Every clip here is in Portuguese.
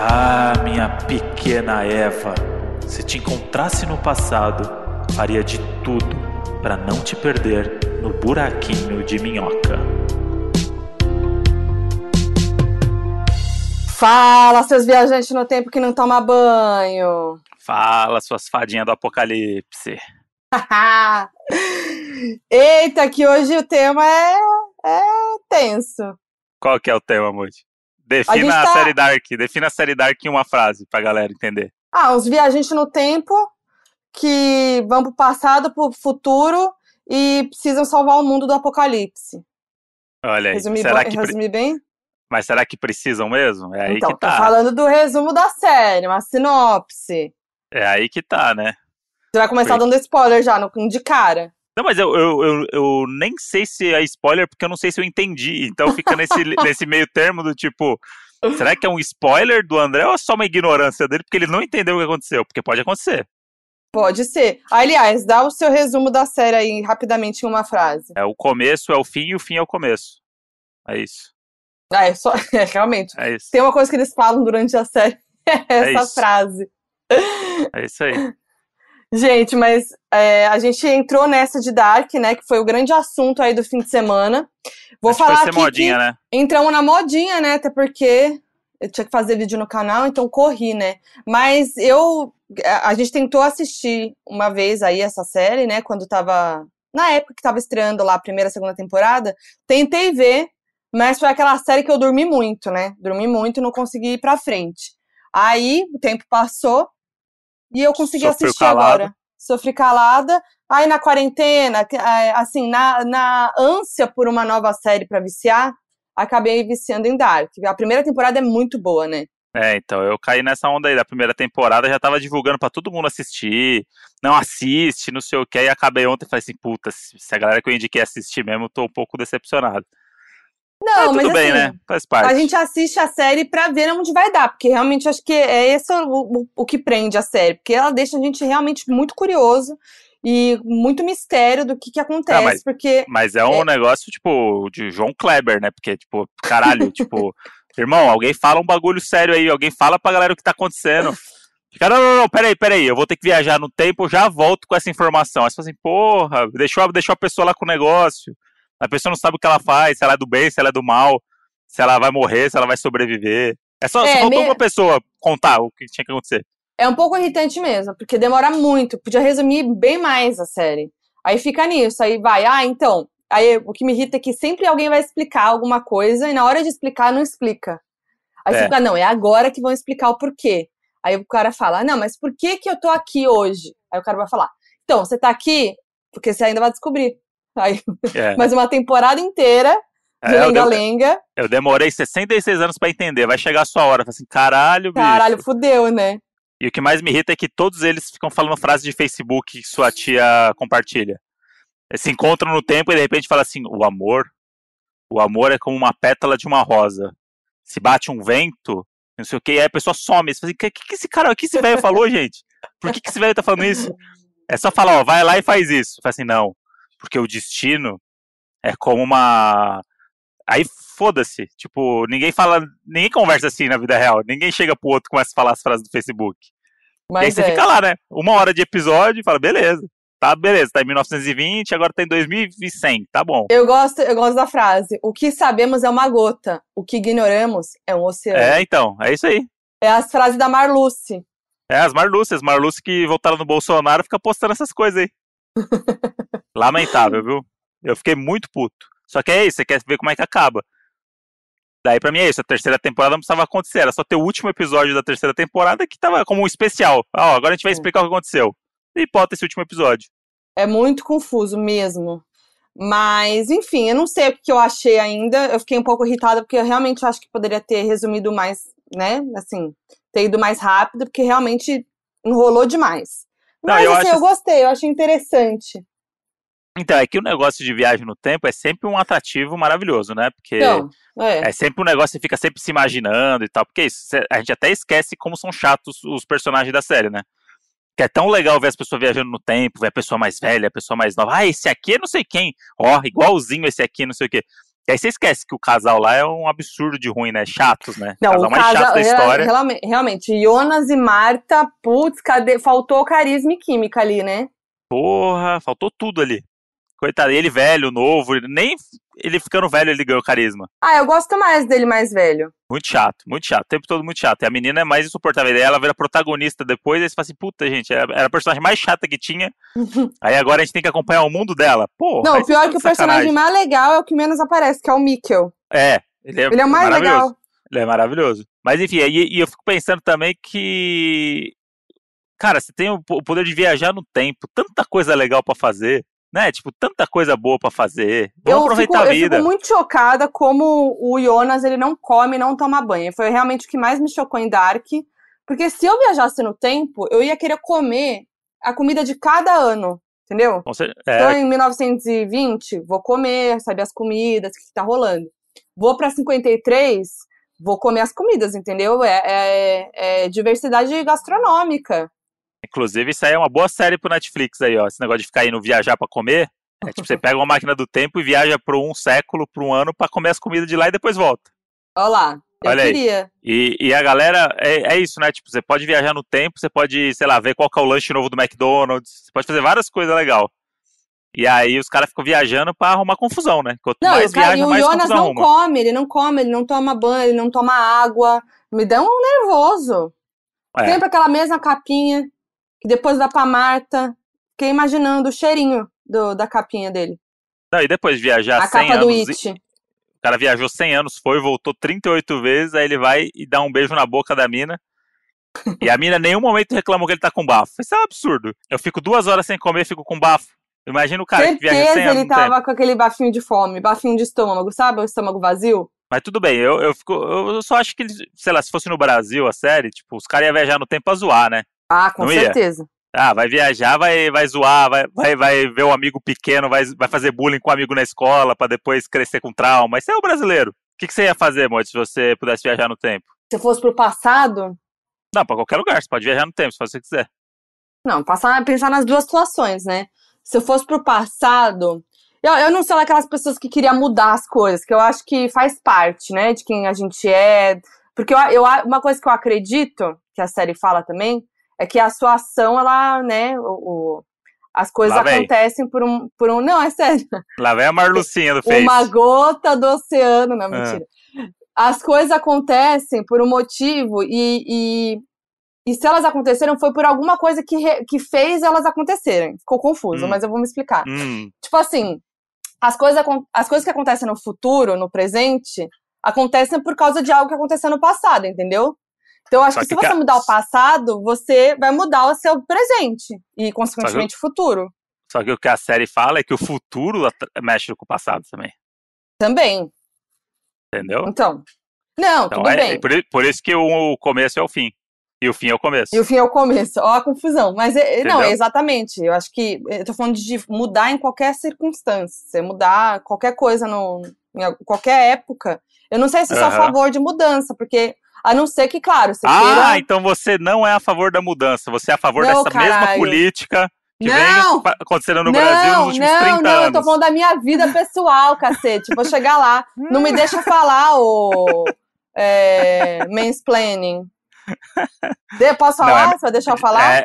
Ah, minha pequena Eva, se te encontrasse no passado, faria de tudo para não te perder no buraquinho de minhoca. Fala, seus viajantes no tempo que não toma banho. Fala, suas fadinhas do apocalipse. Eita, que hoje o tema é, é tenso. Qual que é o tema, Moody? Defina a, a tá... série Dark. Defina a série Dark em uma frase pra galera entender. Ah, os viajantes no tempo que vão pro passado, pro futuro e precisam salvar o mundo do apocalipse. Olha aí. Será que resumir bem? Mas será que precisam mesmo? É aí então, que tá. tô falando do resumo da série, uma sinopse. É aí que tá, né? Você vai começar dando spoiler já, no, de cara. Não, mas eu, eu, eu, eu, nem sei se é spoiler, porque eu não sei se eu entendi. Então fica nesse, nesse meio termo do tipo. Será que é um spoiler do André ou é só uma ignorância dele porque ele não entendeu o que aconteceu? Porque pode acontecer. Pode ser. Aliás, dá o seu resumo da série aí rapidamente em uma frase. É o começo é o fim e o fim é o começo. É isso. Ah, é só. É, realmente. É isso. Tem uma coisa que eles falam durante a série. É essa isso. frase. É isso aí. Gente, mas é, a gente entrou nessa de Dark, né? Que foi o grande assunto aí do fim de semana. Vou Acho falar vai ser aqui modinha, que né? entramos na modinha, né? Até porque eu tinha que fazer vídeo no canal, então corri, né? Mas eu. A gente tentou assistir uma vez aí essa série, né? Quando tava. Na época que tava estreando lá a primeira, segunda temporada. Tentei ver, mas foi aquela série que eu dormi muito, né? Dormi muito e não consegui ir pra frente. Aí o tempo passou e eu consegui Sofreu assistir calado. agora. Sofri calada. Aí na quarentena, assim, na, na ânsia por uma nova série pra viciar, acabei viciando em Dark. A primeira temporada é muito boa, né? É, então, eu caí nessa onda aí da primeira temporada, já tava divulgando pra todo mundo assistir, não assiste, não sei o que, aí acabei ontem e falei assim, puta, se a galera que eu indiquei assistir mesmo, tô um pouco decepcionado. Não, mas mas tudo bem, assim, né? Faz parte. a gente assiste a série pra ver onde vai dar, porque realmente acho que é esse o, o, o que prende a série, porque ela deixa a gente realmente muito curioso e muito mistério do que que acontece, Ah, mas- porque Mas é um negócio, tipo, de João Kleber, né? Porque, tipo, caralho, tipo, irmão, alguém fala um bagulho sério aí, alguém fala pra galera o que tá acontecendo. Fica, não, não, não, peraí, peraí, eu vou ter que viajar no tempo, já volto com essa informação. Aí você fala assim, porra, deixou, deixou a pessoa lá com o negócio. A pessoa não sabe o que ela faz, se ela é do bem, se ela é do mal, se ela vai morrer, se ela vai sobreviver. É só, só É, faltou me- uma pessoa contar o que tinha que acontecer. é um pouco irritante mesmo, porque demora muito, podia resumir bem mais a série. Aí fica nisso, aí vai, ah, então, aí o que me irrita é que sempre alguém vai explicar alguma coisa e na hora de explicar não explica. Aí É. você fica, não, é agora que vão explicar o porquê. Aí o cara fala, não, mas por que que eu tô aqui hoje? Aí o cara vai falar, então, você tá aqui porque você ainda vai descobrir. Aí, É. mais uma temporada inteira de É, eu, de- lenga-lenga. eu demorei 66 anos pra entender. Vai chegar a sua hora. Assim, caralho, bicho. Caralho, fudeu, né? E o que mais me irrita é que todos eles ficam falando frases de Facebook que sua tia compartilha. Eles se encontram no tempo e de repente fala assim: o amor. O amor é como uma pétala de uma rosa. Se bate um vento, não sei o que, aí a pessoa some. Você fala assim, que, que, que esse cara, o que esse velho falou, gente? Por que, que esse velho tá falando isso? É só falar, ó, vai lá e faz isso. Fala assim, não. Porque o destino é como uma. Aí foda-se. Tipo, ninguém fala. Ninguém conversa assim na vida real. Ninguém chega pro outro e começa a falar as frases do Facebook. e aí Mas você é. fica lá, né? Uma hora de episódio e fala, beleza. Tá, beleza. Tá em 1920, agora tá em 2100. Tá bom. Eu gosto, eu gosto da frase. O que sabemos é uma gota, o que ignoramos é um oceano. É, então. É isso aí. É as frases da Marluce. É, as Marluces. Marluce que votaram no Bolsonaro fica postando essas coisas aí. Lamentável, viu? Eu fiquei muito puto. Só que é isso, você quer ver como é que acaba. Daí pra mim é isso, a terceira temporada não precisava acontecer, era só ter o último episódio da terceira temporada que tava como um especial. Ah, ó, agora a gente vai explicar o que aconteceu. E bota esse último episódio. É muito confuso mesmo. Mas, enfim, eu não sei o que eu achei ainda. Eu fiquei um pouco irritada porque eu realmente acho que poderia ter resumido mais, né? Assim, ter ido mais rápido, porque realmente enrolou demais. Não, Mas eu assim, acho- eu gostei, eu achei interessante. Então, é que o negócio de viagem no tempo é sempre um atrativo maravilhoso, né? Porque Então, é. é sempre um negócio que você fica sempre se imaginando e tal. Porque é isso, a gente até esquece como são chatos os personagens da série, né? Que é tão legal ver as pessoas viajando no tempo, ver a pessoa mais velha, a pessoa mais nova. Ah, esse aqui é não sei quem. Ó, igualzinho esse aqui, não sei o quê. E aí você esquece que o casal lá é um absurdo de ruim, né? Chatos, né? Não, casal o mais casal, chato da história. Realmente, realmente, Jonas e Marta, putz, cadê? Faltou carisma e química ali, né? Porra, faltou tudo ali. Coitado, ele velho, novo, nem ele ficando velho ele ganhou carisma. Ah, eu gosto mais dele mais velho. Muito chato, muito chato, o tempo todo muito chato. E a menina é mais insuportável. Aí ela vira protagonista depois, aí você fala assim, puta, gente, era a personagem mais chata que tinha. aí agora a gente tem que acompanhar o mundo dela. Pô, Não, o pior é que o personagem mais legal é o que menos aparece, que é o Mikkel. É, ele é, ele é o mais legal. Ele é maravilhoso. Mas enfim, e, e eu fico pensando também que. Cara, você tem o poder de viajar no tempo, tanta coisa legal para fazer né? Tipo, tanta coisa boa para fazer. Vamos eu aproveitar fico, a vida. Eu fico muito chocada como o Jonas, ele não come não toma banho. Foi realmente o que mais me chocou em Dark. Porque se eu viajasse no tempo, eu ia querer comer a comida de cada ano, entendeu? É... Então, em 1920, vou comer, saber as comidas, o que, que tá rolando. Vou pra 53, vou comer as comidas, entendeu? É, é, é diversidade gastronômica. Inclusive, isso aí é uma boa série pro Netflix aí, ó. Esse negócio de ficar indo viajar para comer. É tipo, você pega uma máquina do tempo e viaja por um século, por um ano, para comer as comidas de lá e depois volta. Olha lá. Eu Olha queria. Aí. E, e a galera, é, é isso, né? Tipo, você pode viajar no tempo, você pode, sei lá, ver qual é o lanche novo do McDonald's, você pode fazer várias coisas legais. E aí os caras ficam viajando pra arrumar confusão, né? Quanto não, mais cara, viaja, e o mais Jonas não arruma. come, ele não come, ele não toma banho, ele não toma água. Me dá um nervoso. É. Sempre aquela mesma capinha que depois dá pra Marta. Fiquei imaginando o cheirinho do, da capinha dele. Não, e depois viajar a 100 capa anos. Do It. O cara viajou 100 anos, foi, voltou 38 vezes, aí ele vai e dá um beijo na boca da mina. e a mina em nenhum momento reclamou que ele tá com bafo. Isso é um absurdo. Eu fico duas horas sem comer, fico com bafo. Imagina o cara Certeza que viaja 100 anos. ele tava com aquele bafinho de fome, bafinho de estômago, sabe? O estômago vazio. Mas tudo bem, eu, eu, fico, eu só acho que, sei lá, se fosse no Brasil a série, tipo, os caras iam viajar no tempo pra zoar, né? Ah, com Não certeza. Ia? Ah, vai viajar, vai, vai zoar, vai, vai, vai ver um amigo pequeno, vai, vai fazer bullying com um amigo na escola para depois crescer com trauma. Isso é o brasileiro. O que, que você ia fazer, Moite, se você pudesse viajar no tempo? Se fosse pro passado? Não, pra qualquer lugar, você pode viajar no tempo, se você quiser. Não, passar, pensar nas duas situações, né? Se eu fosse pro passado. Eu, eu não sou daquelas pessoas que queria mudar as coisas, que eu acho que faz parte, né, de quem a gente é. Porque eu, eu, uma coisa que eu acredito, que a série fala também, é que a sua ação, ela, né, o, o as coisas acontecem por um, por um. Não, é sério. Lá vem a Marlucinha do Face. Uma gota do oceano, não, mentira. É. As coisas acontecem por um motivo e, e, e, se elas aconteceram foi por alguma coisa que, re, que fez elas acontecerem. Ficou confuso, hum. mas eu vou me explicar. Hum. Tipo assim, as coisas, as coisas que acontecem no futuro, no presente, acontecem por causa de algo que aconteceu no passado, entendeu? Então, eu acho que, que, se você mudar o passado, você vai mudar o seu presente e, consequentemente, o futuro. Só que o que a série fala é que o futuro mexe com o passado também. Também. Entendeu? Então. Não, então, tudo é, bem. É por, por, isso que o começo é o fim. E o fim é o começo. E o fim é o começo. Ó a confusão. Mas, é, não, exatamente. Eu acho que. Eu tô falando de mudar em qualquer circunstância. Você mudar qualquer coisa no, em qualquer época. Eu não sei se sou uhum. a favor de mudança, porque a não ser que, claro, você ah, queira... então você não é a favor da mudança, você é a favor não, dessa caralho. mesma política que não, vem acontecendo no não, Brasil nos últimos não, 30 não, anos. Não, eu tô falando da minha vida pessoal, cacete. Vou chegar lá. Não me deixa falar o é, mansplaining. De, posso falar? Não, é, Você vai deixar eu falar? É,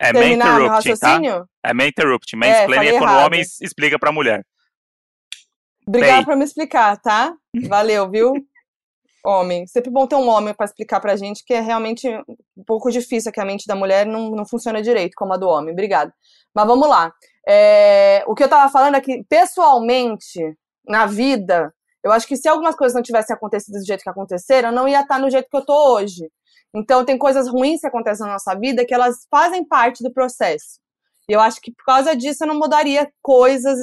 é Terminar meu tá? raciocínio? Tá? É main interrupt. Mansplaining é, é quando o homem explica pra mulher. Obrigada por me explicar, tá? Valeu, viu? Homem. Sempre bom ter um homem para explicar pra gente que é realmente um pouco difícil, que a mente da mulher não, não funciona direito como a do homem. Obrigada. Mas vamos lá. É, o que eu tava falando é que, pessoalmente, na vida, eu acho que se algumas coisas não tivessem acontecido do jeito que aconteceram, eu não ia estar no jeito que eu tô hoje. Então, tem coisas ruins que acontecem na nossa vida que elas fazem parte do processo. E eu acho que por causa disso eu não mudaria coisas.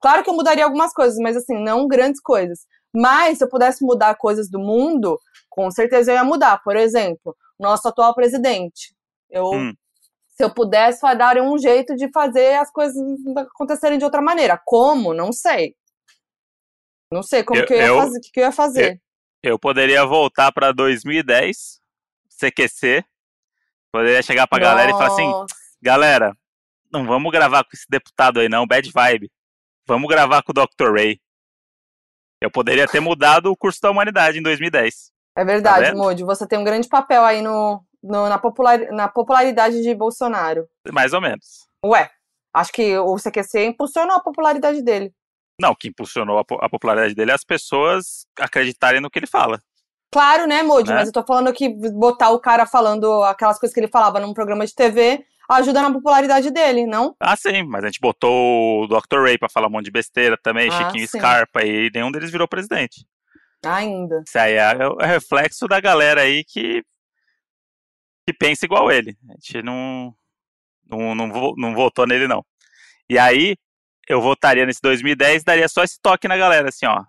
Claro que eu mudaria algumas coisas, mas assim, não grandes coisas. Mas se eu pudesse mudar coisas do mundo, com certeza eu ia mudar. Por exemplo, nosso atual presidente. Eu, hum. Se eu pudesse, dar um jeito de fazer as coisas acontecerem de outra maneira. Como? Não sei. Não sei como eu, que eu ia eu, fazer. Que, que eu ia fazer. Eu, eu poderia voltar para 2010, CQC. Poderia chegar pra Nossa. galera e falar assim: galera, não vamos gravar com esse deputado aí, não, bad vibe. Vamos gravar com o Dr. Ray. Eu poderia ter mudado o curso da humanidade em 2010. É verdade, tá Moody. Você tem um grande papel aí no, no, na, popular, na popularidade de Bolsonaro. Mais ou menos. Ué, acho que o CQC impulsionou a popularidade dele. Não, o que impulsionou a, a popularidade dele é as pessoas acreditarem no que ele fala. Claro, né, Moody? Né? Mas eu tô falando que botar o cara falando aquelas coisas que ele falava num programa de TV ajuda na popularidade dele, não? Ah, sim, mas a gente botou o Dr. Ray pra falar um monte de besteira também, ah, Chiquinho sim. Scarpa, e nenhum deles virou presidente. Ainda. Isso aí é, é reflexo da galera aí que, que pensa igual ele. A gente não, não, não, não votou nele, não. E aí, eu votaria nesse 2010 daria só esse toque na galera, assim, ó.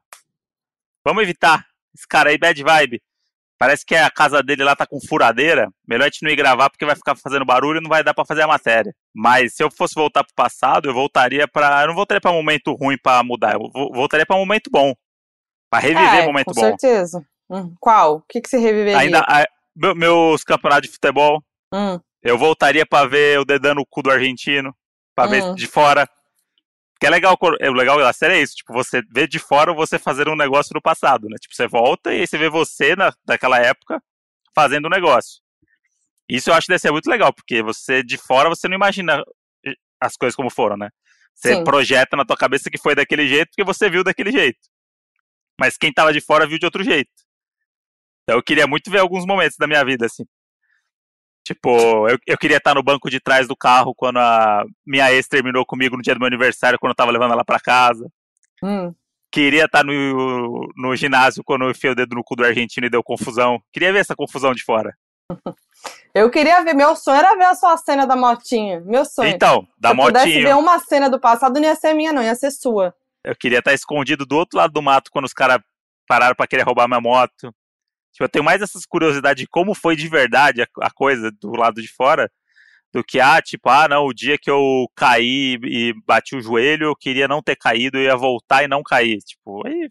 Vamos evitar. Esse cara aí, bad vibe. Parece que a casa dele lá tá com furadeira. Melhor a gente não ir gravar porque vai ficar fazendo barulho e não vai dar para fazer a matéria. Mas se eu fosse voltar pro passado, eu voltaria para, eu não voltaria para momento ruim para mudar, eu voltaria para momento bom. Para reviver é, momento com bom. Com certeza. Hum, qual? O que que você reviveria? Ainda a, meus campeonatos de futebol. Hum. Eu voltaria para ver o dedando o cu do argentino, para hum. ver de fora. Que é legal, é legal da série é isso, tipo, você vê de fora você fazer um negócio do passado, né? Tipo, você volta e aí você vê você na, daquela época fazendo um negócio. Isso eu acho que deve ser muito legal, porque você de fora você não imagina eh, as coisas como foram, né? Você Sim. projeta na tua cabeça que foi daquele jeito porque você viu daquele jeito. Mas quem tava de fora viu de outro jeito. Então eu queria muito ver alguns momentos da minha vida, assim. Tipo, eu, eu queria estar no banco de trás do carro quando a minha ex terminou comigo no dia do meu aniversário, quando eu tava levando ela para casa. Hum. Queria estar no, no ginásio quando eu enfiei o dedo no cu do argentino e deu confusão. Queria ver essa confusão de fora. Eu queria ver, meu sonho era ver a sua cena da motinha. Meu sonho. Então, da motinha. Se pudesse ver uma cena do passado, não ia ser minha, não, ia ser sua. Eu queria estar escondido do outro lado do mato quando os caras pararam para querer roubar minha moto. Tipo, eu tenho mais essas curiosidades de como foi de verdade a, a, coisa do lado de fora do que, ah, tipo, ah, não, o dia que eu caí e bati o joelho, eu queria não ter caído, eu ia voltar e não cair. Tipo, aí.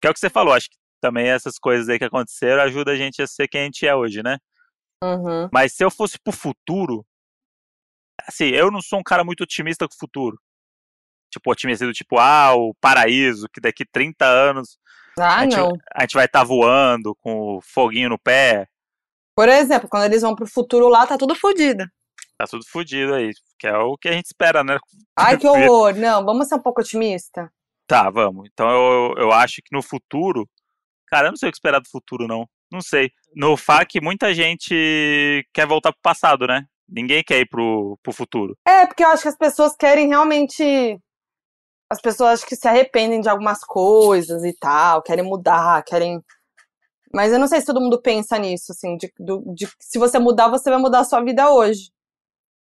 Que é o que você falou, acho que também essas coisas aí que aconteceram ajudam a gente a ser quem a gente é hoje, né? Uhum. Mas se eu fosse pro futuro, assim, eu não sou um cara muito otimista com o futuro. Tipo, otimista do tipo, ah, o paraíso, que daqui 30 anos ah, a gente. A gente vai estar tá voando com o foguinho no pé. Por exemplo, quando eles vão pro futuro lá, tá tudo fodido. Tá tudo fodido aí, que é o que a gente espera, né? Ai, que horror. Não, vamos ser um pouco otimista. Tá, vamos. Então eu, eu acho que no futuro. Cara, eu não sei o que esperar do futuro, não. Não sei. No FAC, muita gente quer voltar pro passado, né? Ninguém quer ir pro, pro futuro. É, porque eu acho que as pessoas querem realmente as pessoas acho que se arrependem de algumas coisas e tal, querem mudar, querem. Mas eu não sei se todo mundo pensa nisso, assim, de, de, de se você mudar, você vai mudar a sua vida hoje.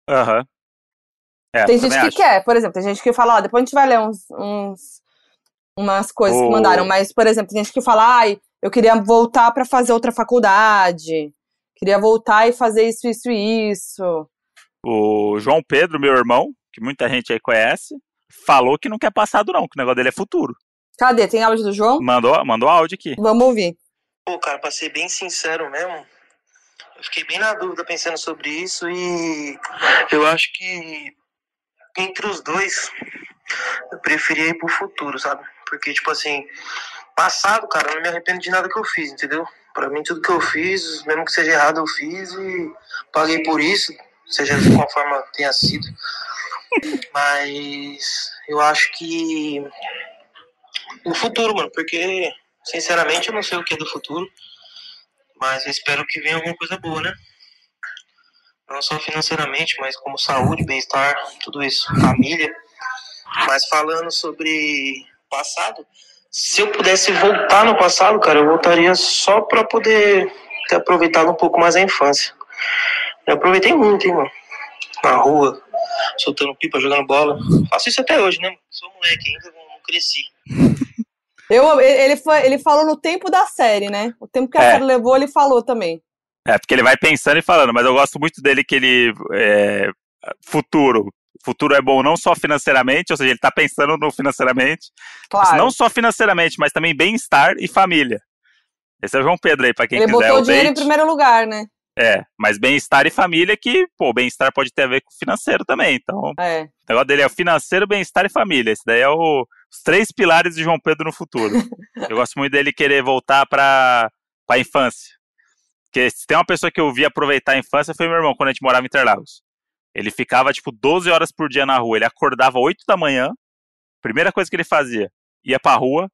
Aham. Uhum. É, tem gente que acho. quer, por exemplo, tem gente que fala, ó, depois a gente vai ler uns, uns umas coisas oh. que mandaram, mas, por exemplo, tem gente que fala, ai, eu queria voltar para fazer outra faculdade, queria voltar e fazer isso, isso e isso. O João Pedro, meu irmão, que muita gente aí conhece, falou que não quer passado, não, que o negócio dele é futuro. Cadê? Tem áudio do João? Mandou, mandou áudio aqui. Vamos ouvir. Pô, cara, pra ser bem sincero mesmo, eu fiquei bem na dúvida pensando sobre isso e eu acho que entre os dois eu preferia ir pro futuro, sabe? Porque, tipo assim, passado, cara, eu não me arrependo de nada que eu fiz, entendeu? Pra mim, tudo que eu fiz, mesmo que seja errado, eu fiz e paguei por isso, seja de qual forma tenha sido. Mas eu acho que o futuro, mano, porque sinceramente eu não sei o que é do futuro, mas eu espero que venha alguma coisa boa, né? Não só financeiramente, mas como saúde, bem-estar, tudo isso, família. Mas falando sobre passado, se eu pudesse voltar no passado, cara, eu voltaria só pra poder ter aproveitado um pouco mais a infância. Eu aproveitei muito, hein, mano. Na rua, soltando pipa, jogando bola. Faço isso até hoje, né? Sou moleque ainda, não cresci. Eu, ele, foi, ele falou no tempo da série, né? O tempo que a é. série levou, ele falou também. É, porque ele vai pensando e falando, mas eu gosto muito dele que ele. É, futuro. Futuro é bom não só financeiramente, ou seja, ele tá pensando no financeiramente. Claro. Não só financeiramente, mas também bem-estar e família. Esse é o João Pedro aí, pra quem ele quiser. Ele botou o dinheiro date. em primeiro lugar, né? É, mas bem-estar e família que, pô, bem-estar pode ter a ver com financeiro também. Então, É. o negócio dele é o financeiro, bem-estar e família. Esse daí é o, os três pilares de João Pedro no futuro. eu gosto muito dele querer voltar pra, pra infância. Porque se tem uma pessoa que eu vi aproveitar a infância foi meu irmão, quando a gente morava em Interlagos. Ele ficava, tipo, 12 horas por dia na rua. Ele acordava 8 da manhã, primeira coisa que ele fazia, ia pra rua,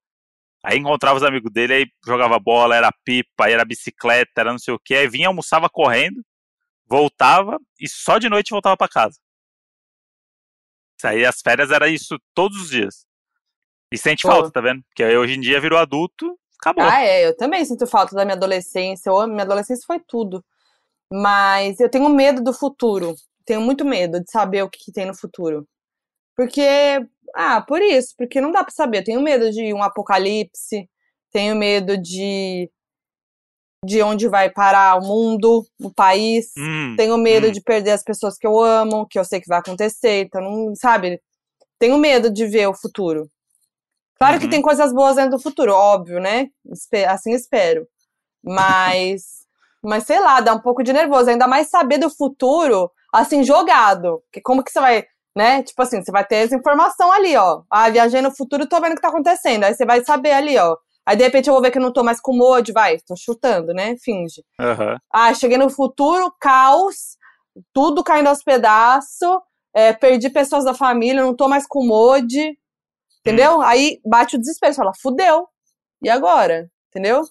aí encontrava os amigos dele, aí jogava bola, era pipa, aí era bicicleta, era não sei o que, aí vinha, almoçava correndo, voltava e só de noite voltava pra casa. Isso aí, as férias era isso todos os dias. E sente Pô. falta, tá vendo? Porque aí hoje em dia virou adulto, acabou. Ah, é, eu também sinto falta da minha adolescência. Eu minha adolescência foi tudo. Mas eu tenho medo do futuro. Tenho muito medo de saber o que, que tem no futuro. Porque, ah, por isso, porque não dá pra saber. Eu tenho medo de um apocalipse, tenho medo de de onde vai parar o mundo, o país. Hum, Tenho medo hum. de perder as pessoas que eu amo, que eu sei que vai acontecer. Então, não, sabe? Tenho medo de ver o futuro. Claro que Uhum. tem coisas boas dentro do futuro, óbvio, né? Assim espero. Mas, mas sei lá, dá um pouco de nervoso. Ainda mais saber do futuro, assim, jogado. Que como que você vai, né? Tipo assim, você vai ter essa informação ali, ó. Ah, viajei no futuro, tô vendo o que tá acontecendo. Aí você vai saber ali, ó. Aí de repente eu vou ver que eu não tô mais com mod, vai, tô chutando, né? Finge. Aham. Ah, cheguei no futuro, caos, tudo caindo aos pedaços, é, perdi pessoas da família, não tô mais com mod, entendeu? Aí bate o desespero, fala, fudeu. E agora? Entendeu?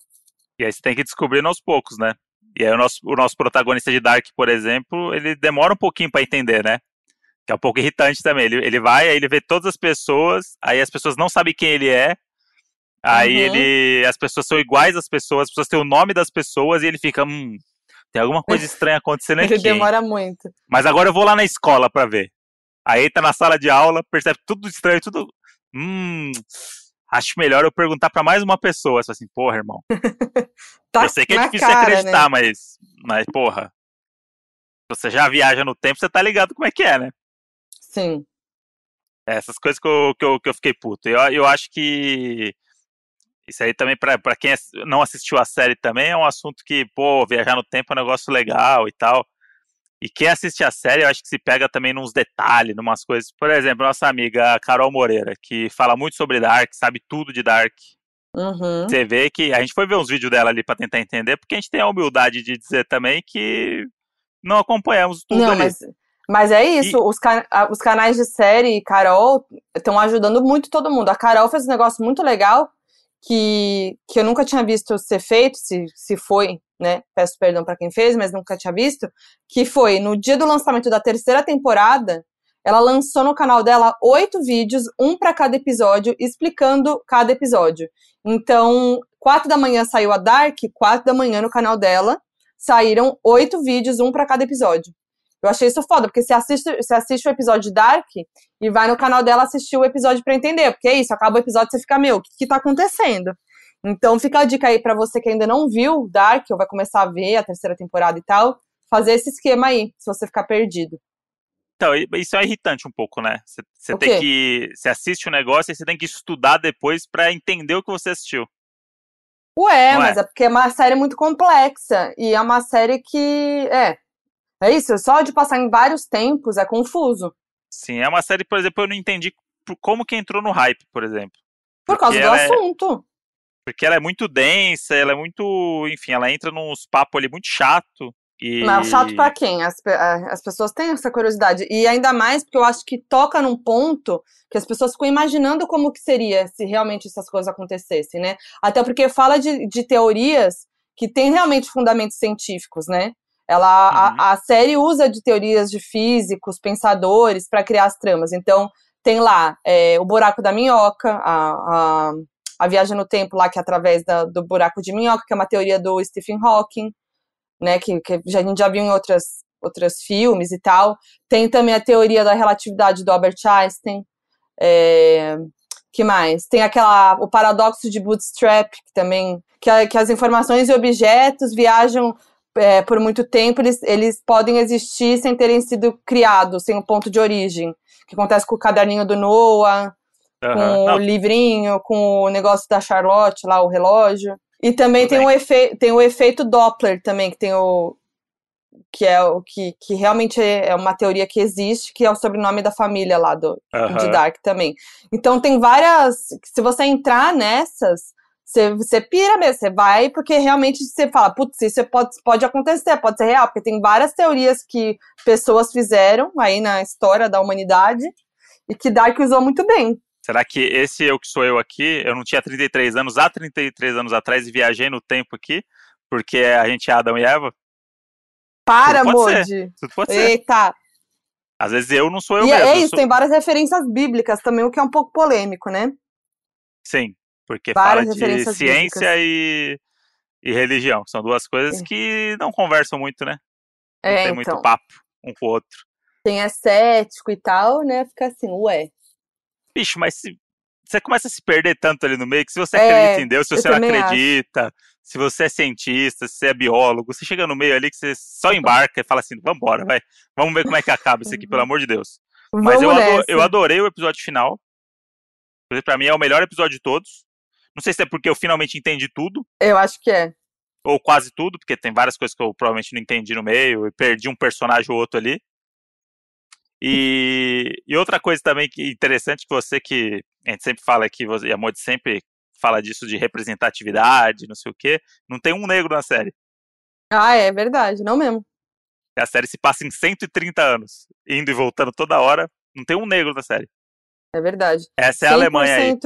E aí você tem que descobrir aos poucos, né? E aí o nosso, o nosso protagonista de Dark, por exemplo, ele demora um pouquinho pra entender, né? Que é um pouco irritante também. Ele, ele vai, aí ele vê todas as pessoas, aí as pessoas não sabem quem ele é. Aí Uhum. ele. As pessoas são iguais às pessoas, as pessoas têm o nome das pessoas e ele fica. Hum, tem alguma coisa estranha acontecendo aqui. Ele hein? demora muito. Mas agora eu vou lá na escola pra ver. Aí tá na sala de aula, percebe tudo estranho, tudo. Hum. Acho melhor eu perguntar pra mais uma pessoa. Você fala assim, porra, irmão. Tá eu sei que é difícil cara, acreditar, né? mas. Mas, porra. Você já viaja no tempo, você tá ligado como é que é, né? Sim. É, Essas coisas que eu, que eu, que eu fiquei puto. Eu, eu acho que. Isso aí também, pra, pra quem não assistiu a série também, é um assunto que, pô, viajar no tempo é um negócio legal e tal. E quem assiste a série, eu acho que se pega também nos detalhes, numas coisas. Por exemplo, nossa amiga Carol Moreira, que fala muito sobre Dark, sabe tudo de Dark. Uhum. Você vê que a gente foi ver uns vídeos dela ali pra tentar entender, porque a gente tem a humildade de dizer também que não acompanhamos tudo Não, ali. mas, mas é isso. Os, ca- a- os canais de série e Carol estão ajudando muito todo mundo. A Carol fez um negócio muito legal que, que eu nunca tinha visto ser feito, se, se foi, né? Peço perdão pra quem fez, mas nunca tinha visto. Que foi no dia do lançamento da terceira temporada, ela lançou no canal dela oito vídeos, um pra cada episódio, explicando cada episódio. Então, quatro da manhã saiu a Dark, quatro da manhã no canal dela saíram oito vídeos, um pra cada episódio. Eu achei isso foda, porque você assiste, você assiste o episódio de Dark e vai no canal dela assistir o episódio pra entender. Porque é isso, acaba o episódio e você fica, meu, o que, que tá acontecendo? Então fica a dica aí pra você que ainda não viu Dark, ou vai começar a ver a terceira temporada e tal, fazer esse esquema aí, se você ficar perdido. Então, isso é irritante um pouco, né? Você- tem que. Você assiste o negócio e você tem que estudar depois pra entender o que você assistiu. Ué, Não é? mas é porque é uma série muito complexa. E é uma série que. É. É isso, só de passar em vários tempos é confuso. Sim, é uma série, por exemplo, eu não entendi como que entrou no hype, por exemplo. Por causa do é- assunto. Porque ela é muito densa, ela é muito. Enfim, ela entra nos papos ali muito chato. E... Mas chato pra quem? As, as pessoas têm essa curiosidade. E ainda mais porque eu acho que toca num ponto que as pessoas ficam imaginando como que seria se realmente essas coisas acontecessem, né? Até porque fala de, de teorias que têm realmente fundamentos científicos, né? Ela, Uhum. a, a série usa de teorias de físicos, pensadores, para criar as tramas. Então, tem lá é, o buraco da minhoca, a, a, a viagem no tempo lá, que é através da- do buraco de minhoca, que é uma teoria do Stephen Hawking né, que, que a gente já viu em outras, outros filmes e tal. Tem também a teoria da relatividade do Albert Einstein. É, que mais? Tem aquela o paradoxo de Bootstrap, que também que, que as informações e objetos viajam é, por muito tempo, eles, eles podem existir sem terem sido criados, sem um ponto de origem. Que acontece com o caderninho do Noah, Aham. com Não, o livrinho, com o negócio da Charlotte lá, o relógio. E também Tudo tem o, efe tem o efeito Doppler também, que tem o. que é o que, que realmente é, é uma teoria que existe, que é o sobrenome da família lá do, Aham. de Dark também. Então tem várias. Se você entrar nessas, você, você pira mesmo, você vai, porque realmente você fala, putz, isso pode, pode acontecer, pode ser real, porque tem várias teorias que pessoas fizeram aí na história da humanidade e que Dark usou muito bem. Será que esse eu que sou eu aqui, eu não tinha 33 anos há 33 anos atrás e viajei no tempo aqui, porque a gente é Adão e Eva? Para, Moody. Tudo pode ser. Eita. Às vezes eu não sou eu E mesmo. é isso, sou- tem várias referências bíblicas também, o que é um pouco polêmico, né? Sim, porque Várias fala de ciência e, e religião, são duas coisas É. que não conversam muito, né? Não É, tem então. muito papo um com o outro. Quem é cético e tal, né? Fica assim, ué. Bicho, mas se, você começa a se perder tanto ali no meio que se você É, acredita em Deus, se você não também acho. acredita, se você é cientista, se você é biólogo, você chega no meio ali que você só embarca e fala assim, vambora, vai. Vamos ver como é que acaba isso aqui, pelo amor de Deus. Mas Vamos eu, ado- nessa. eu adorei o episódio final. Pra mim é o melhor episódio de todos. Não sei se é porque eu finalmente entendi tudo, Eu acho que é. ou quase tudo, porque tem várias coisas que eu provavelmente não entendi no meio, e perdi um personagem ou outro ali. E, e outra coisa também que interessante que você que a gente sempre fala aqui, você, e a Modi sempre fala disso de representatividade, não sei o quê, não tem um negro na série. Ah, é verdade, não mesmo. A série se passa em 130 anos, indo e voltando toda hora, não tem um negro na série. É verdade. Essa é a Alemanha aí.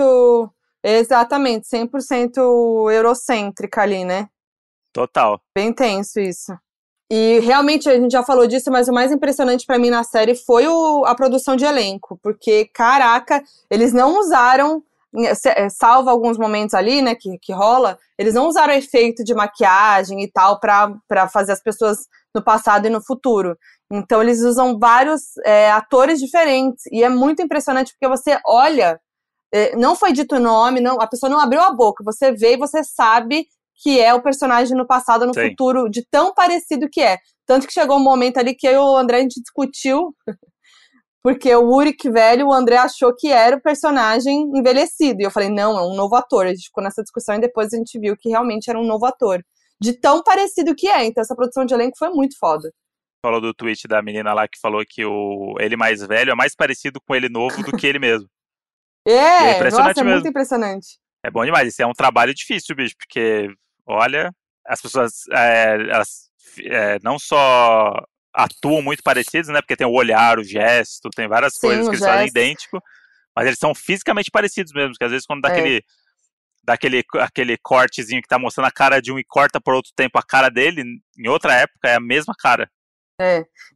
100%, Exatamente, 100% eurocêntrica ali, né? Total. Bem tenso isso. E realmente a gente já falou disso, mas o mais impressionante pra mim na série foi o- a produção de elenco, porque caraca, eles não usaram, se- eh, salvo alguns momentos ali, né, que, que rola, eles não usaram efeito de maquiagem e tal pra pra fazer as pessoas no passado e no futuro. Então eles usam vários é, atores diferentes e é muito impressionante porque você olha, não foi dito o nome, não, a pessoa não abriu a boca, você vê e você sabe que é o personagem no passado no Sim. futuro, de tão parecido que é. Tanto que chegou um momento ali que eu e o André a gente discutiu, porque o Uric velho, o André achou que era o personagem envelhecido. E eu falei, não, é um novo ator. A gente ficou nessa discussão e depois a gente viu que realmente era um novo ator. De tão parecido que é. Então essa produção de elenco foi muito foda. Falou do tweet da menina lá que falou que o ele mais velho é mais parecido com ele novo do que ele mesmo. E é É, impressionante nossa, é mesmo. muito impressionante. É bom demais. Isso é um trabalho difícil, bicho, porque, olha, as pessoas é, elas, é, não só atuam muito parecidas, né? Porque tem o olhar, o gesto, tem várias Sim, coisas que eles fazem idêntico, mas eles são fisicamente parecidos mesmo, porque às vezes quando dá É. aquele, dá aquele, cortezinho que tá mostrando a cara de um e corta por outro tempo a cara dele, em outra época é a mesma cara.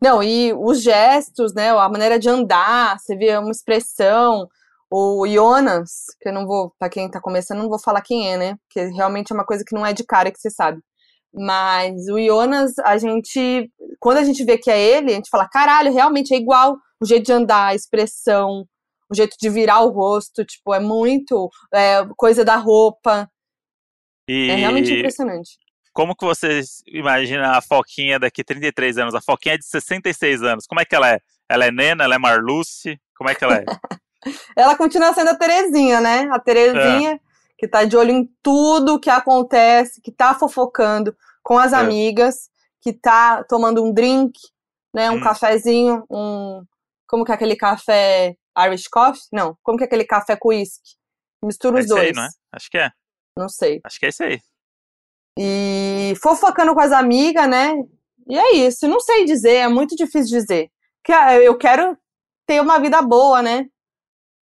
Não, e os gestos, né? A maneira de andar, você vê uma expressão. O Jonas, que eu não vou, pra quem tá começando, não vou falar quem é, né? Porque realmente é uma coisa que não é de cara que você sabe. Mas o Jonas, a gente, quando a gente vê que é ele, a gente fala, caralho, realmente é igual o jeito de andar, a expressão, o jeito de virar o rosto, tipo, é muito é, coisa da roupa. E É realmente impressionante. como que você imagina a Foquinha daqui 33 anos? A Foquinha é de 66 anos. Como é que ela é? Ela é Nena? Ela é Marluce? Como é que ela é? Ela continua sendo a Terezinha, né? A Terezinha, que tá de olho em tudo que acontece, que tá fofocando com as É. amigas, que tá tomando um drink, né? Um Hum. cafezinho, um. Como que é aquele café Irish Coffee? Não, como que é aquele café com uísque? Mistura É os aí, dois. não é? Acho que é. Não sei. Acho que é isso aí. E fofocando com as amigas, né? E é isso, não sei dizer, é muito difícil dizer. Que ah, eu quero ter uma vida boa, né?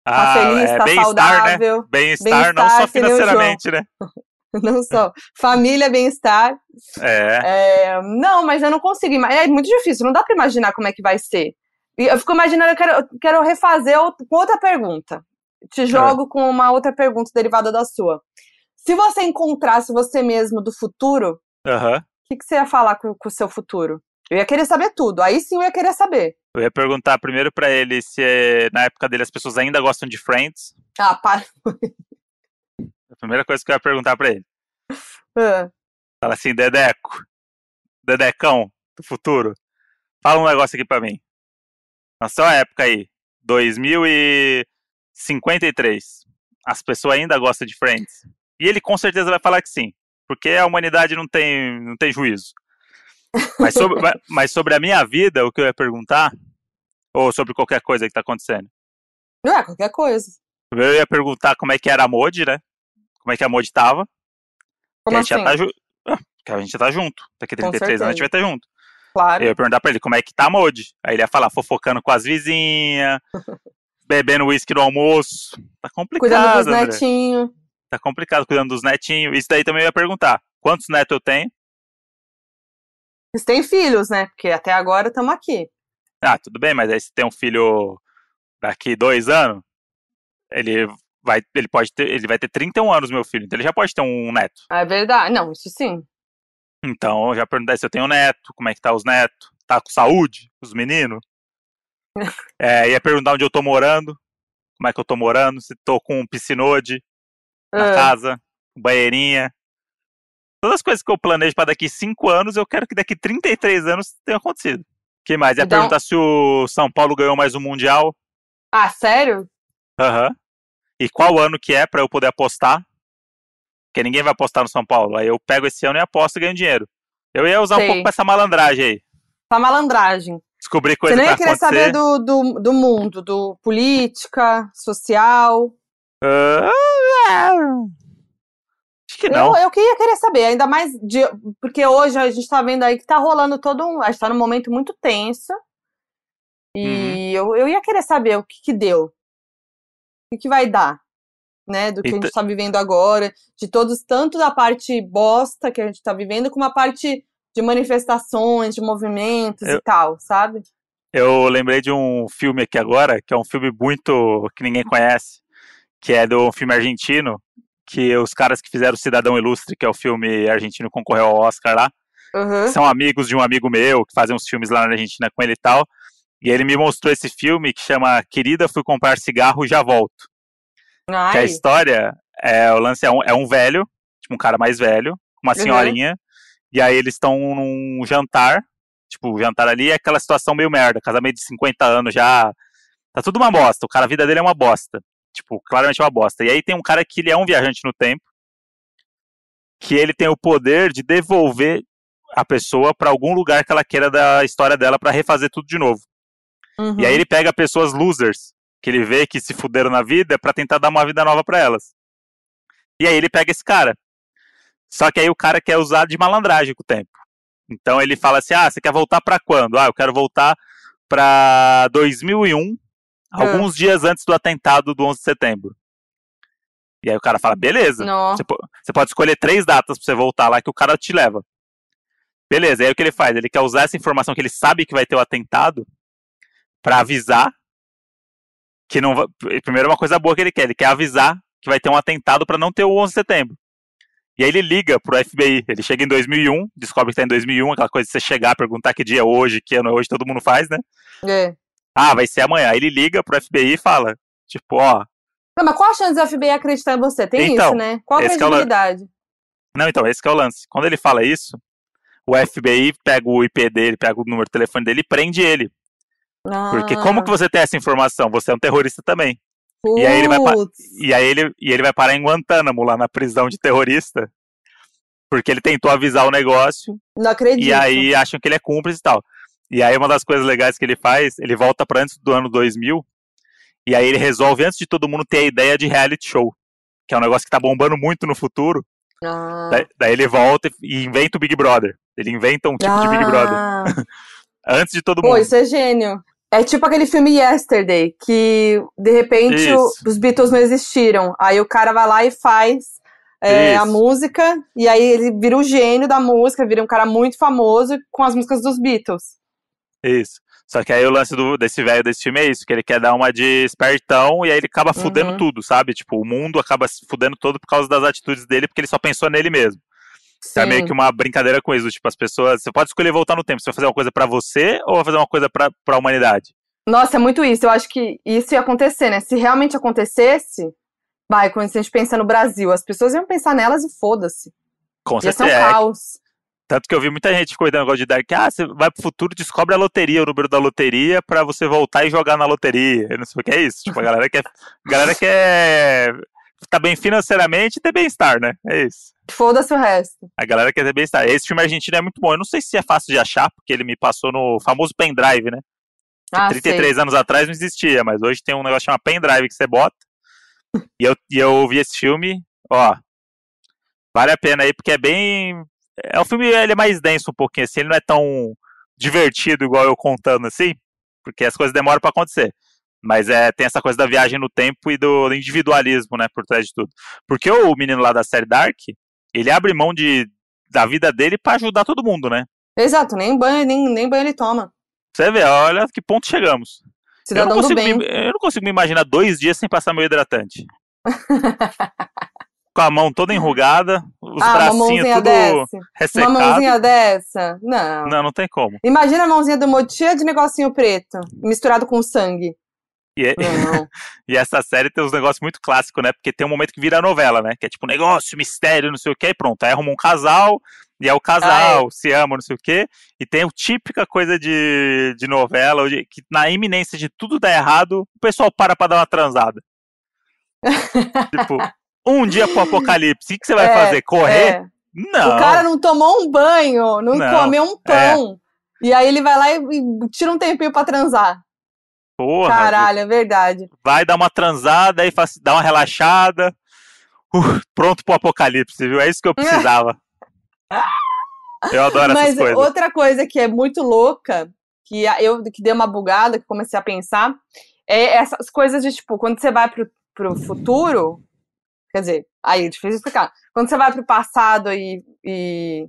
Tá feliz, é tá bem-estar, né? saudável. Bem-estar, não Bem-estar, só que nem o João. financeiramente, né? Não só. Família, bem-estar. É. É, não, mas eu não consigo. É muito difícil, não dá pra imaginar como é que vai ser. E eu fico imaginando, eu quero, eu quero refazer com outra pergunta. Te jogo com uma outra pergunta derivada da sua. Se você encontrasse você mesmo do futuro, o que, que você ia falar com o seu futuro? Eu ia querer saber tudo. Aí sim eu ia querer saber. Eu ia perguntar primeiro pra ele se é, na época dele as pessoas ainda gostam de Friends. Ah, para. A primeira coisa que eu ia perguntar pra ele. Ah, Fala assim, Dedeco, Dedecão do futuro, fala um negócio aqui pra mim. Na sua época aí, 2053, as pessoas ainda gostam de Friends? E ele com certeza vai falar que sim, porque a humanidade não tem, não tem juízo. Mas sobre, mas sobre a minha vida, o que eu ia perguntar, ou sobre qualquer coisa que tá acontecendo? Não é, qualquer coisa. Eu ia perguntar como é que era a Modi, né? Como é que a Modi tava. Como a gente assim? já tá ju- ah, a gente já tá junto. Daqui a Com 33 anos a gente vai estar junto. Claro. Eu ia perguntar pra ele como é que tá a Modi. Aí ele ia falar, fofocando com as vizinhas, bebendo uísque no almoço. Tá complicado, Cuidando dos netinhos. Tá complicado, cuidando dos netinhos. Isso daí também eu ia perguntar. Quantos netos eu tenho? Vocês têm filhos, né? Porque até agora estamos aqui. Ah, tudo bem, mas aí se tem um filho daqui dois anos, ele vai, ele pode ter, ele vai ter 31 anos, meu filho, então ele já pode ter um neto. É verdade. Não, isso sim. Então eu já perguntei se eu tenho neto, como é que tá os netos, tá com saúde, os meninos. É, ia perguntar onde eu tô morando, como é que eu tô morando, se tô com um piscinode na Ah, casa, banheirinha. Todas as coisas que eu planejo para daqui 5 anos, eu quero que daqui 33 anos tenha acontecido. O que mais? Ia Então- perguntar se o São Paulo ganhou mais um Mundial. Ah, sério? Aham. E qual ano que é pra eu poder apostar? Porque ninguém vai apostar no São Paulo. Aí eu pego esse ano e aposto e ganho dinheiro. Eu ia usar Sei. um pouco pra essa malandragem aí. Tá malandragem. Descobrir Você coisa nem ia querer acontecer. saber do, do, do mundo, do política, social. Ah, acho que não. Eu, eu queria querer saber, ainda mais de, porque hoje a gente tá vendo aí que tá rolando todo um. A gente tá num momento muito tenso. Uhum. E eu, eu ia querer saber o que que deu. O que vai dar, né? Do que a Então- gente tá vivendo agora, de todos, tanto da parte bosta que a gente tá vivendo, como a parte de manifestações, de movimentos Eu- e tal, sabe? Eu lembrei de um filme aqui agora, que é um filme muito que ninguém conhece, que é do filme argentino, que os caras que fizeram Cidadão Ilustre, que é o filme argentino que concorreu ao Oscar lá, Uhum. são amigos de um amigo meu que fazem uns filmes lá na Argentina com ele e tal. E ele me mostrou esse filme que chama Querida, fui comprar cigarro, já volto. Que a Ai, história é o lance é um, é um velho, tipo um cara mais velho, uma Uhum. senhorinha, e aí eles estão num jantar, tipo, o jantar ali é aquela situação meio merda, casamento de 50 anos já, tá tudo uma bosta, o cara, a vida dele é uma bosta, tipo, claramente é uma bosta. E aí tem um cara que ele é um viajante no tempo, que ele tem o poder de devolver a pessoa pra algum lugar que ela queira da história dela pra refazer tudo de novo. uhum. E aí ele pega pessoas losers, que ele vê que se fuderam na vida, pra tentar dar uma vida nova pra elas. E aí ele pega esse cara. Só que aí o cara quer usar de malandragem com o tempo. Então ele fala assim: "Ah, você quer voltar pra quando?" "Ah, eu quero voltar pra 2001, alguns dias antes do atentado do 11 de setembro." E aí o cara fala: "Beleza. Você, você pode escolher três datas pra você voltar lá que o cara te leva. Beleza, aí o que ele faz? Ele quer usar essa informação que ele sabe que vai ter o atentado pra avisar que não vai. Primeiro, uma coisa boa que ele quer, ele quer avisar que vai ter um atentado pra não ter o 11 de setembro. E aí ele liga pro FBI. Ele chega em 2001, descobre que tá em 2001, aquela coisa de você chegar, perguntar que dia é hoje, que ano é hoje, todo mundo faz, né? É. Ah, vai ser amanhã. Aí ele liga pro FBI e fala, tipo, ó, Não, mas qual a chance do FBI acreditar em você? Tem Então, isso, né? Qual a é credibilidade? Não, então, esse que é o lance. Quando ele fala isso, o FBI pega o IP dele, pega o número de telefone dele e prende ele. Porque Ah, como que você tem essa informação? Você é um terrorista também. E aí ele vai putz. E aí ele, e ele vai parar em Guantánamo, lá na prisão de terrorista. Porque ele tentou avisar o negócio Não acredito. e aí acham que ele é cúmplice e tal. E aí uma das coisas legais que ele faz, ele volta pra antes do ano 2000 e aí ele resolve antes de todo mundo ter a ideia de reality show, que é um negócio que tá bombando muito no futuro. Ah. Daí, daí ele volta e inventa o Big Brother. Ele inventa um tipo de Big Brother Ah. antes de todo Pô, mundo. isso é gênio. É tipo aquele filme Yesterday, que de repente o- os Beatles não existiram. Aí o cara vai lá e faz é, a música, e aí ele vira o gênio da música, vira um cara muito famoso com as músicas dos Beatles. Isso. Só que aí o lance do, desse velho desse filme é isso, que ele quer dar uma de espertão e aí ele acaba fudendo Uhum. tudo, sabe? Tipo, o mundo acaba se fudendo todo por causa das atitudes dele, porque ele só pensou nele mesmo. É meio Sim. que uma brincadeira com isso, tipo, as pessoas. Você pode escolher voltar no tempo. Você vai fazer uma coisa pra você ou vai fazer uma coisa pra, pra humanidade? Nossa, é muito isso. Eu acho que isso ia acontecer, né? Se realmente acontecesse, vai, quando a gente pensa no Brasil, as pessoas iam pensar nelas e foda-se. Com Ia ser um certeza. É, caos. Tanto que eu vi muita gente comentando negócio de dar que, ah, você vai pro futuro, descobre a loteria, o número da loteria, pra você voltar e jogar na loteria. Eu não sei o que é isso. Tipo, a galera quer, a galera quer tá bem financeiramente e ter bem-estar, né? É isso. Foda-se o resto. A galera quer ter bem-estar. Esse filme argentino é muito bom. Eu não sei se é fácil de achar, porque ele me passou no famoso pendrive, né? Ah, 33 sei. anos atrás não existia, mas hoje tem um negócio chamado pendrive que você bota. e, eu, e eu vi esse filme, ó. Vale a pena aí, porque é bem. É um filme, ele é mais denso um pouquinho, assim, ele não é tão divertido igual eu contando assim, porque as coisas demoram pra acontecer. Mas é, tem essa coisa da viagem no tempo e do, individualismo, né, por trás de tudo. Porque o menino lá da série Dark, ele abre mão de, da vida dele pra ajudar todo mundo, né? Exato, nem banho, nem, nem banho ele toma. Você vê, olha que ponto chegamos. Eu não, Cidadão consigo bem. me, eu não consigo me imaginar dois dias sem passar meu hidratante. Com a mão toda enrugada, os ah, uma bracinhos mãozinha tudo dessa. Uma mãozinha dessa? Não. Não, não tem como. Imagina a mãozinha do cheia de negocinho preto, misturado com sangue. E, é- e essa série tem uns negócios muito clássicos, né? Porque tem um momento que vira novela, né? Que é tipo negócio, mistério, não sei o que, e pronto. Aí arruma um casal, e é o casal, se ama, não sei o quê. E tem a típica coisa de, de novela, que na iminência de tudo dar errado, o pessoal para pra dar uma transada. tipo, um dia pro apocalipse, o que, você vai É, fazer? Correr? É. Não. O cara não tomou um banho, não, Não, é. comeu um pão. E aí ele vai lá e, e tira um tempinho pra transar. Porra, Caralho, é verdade. vai dar uma transada e dá uma relaxada. Uh, pronto pro apocalipse, viu? É isso que eu precisava. Eu adoro Mas essas coisas. outra coisa que é muito louca, que eu que dei uma bugada, que comecei a pensar, é essas coisas de tipo, quando você vai pro, pro futuro, quer dizer, aí é difícil explicar. Quando você vai pro passado e. e-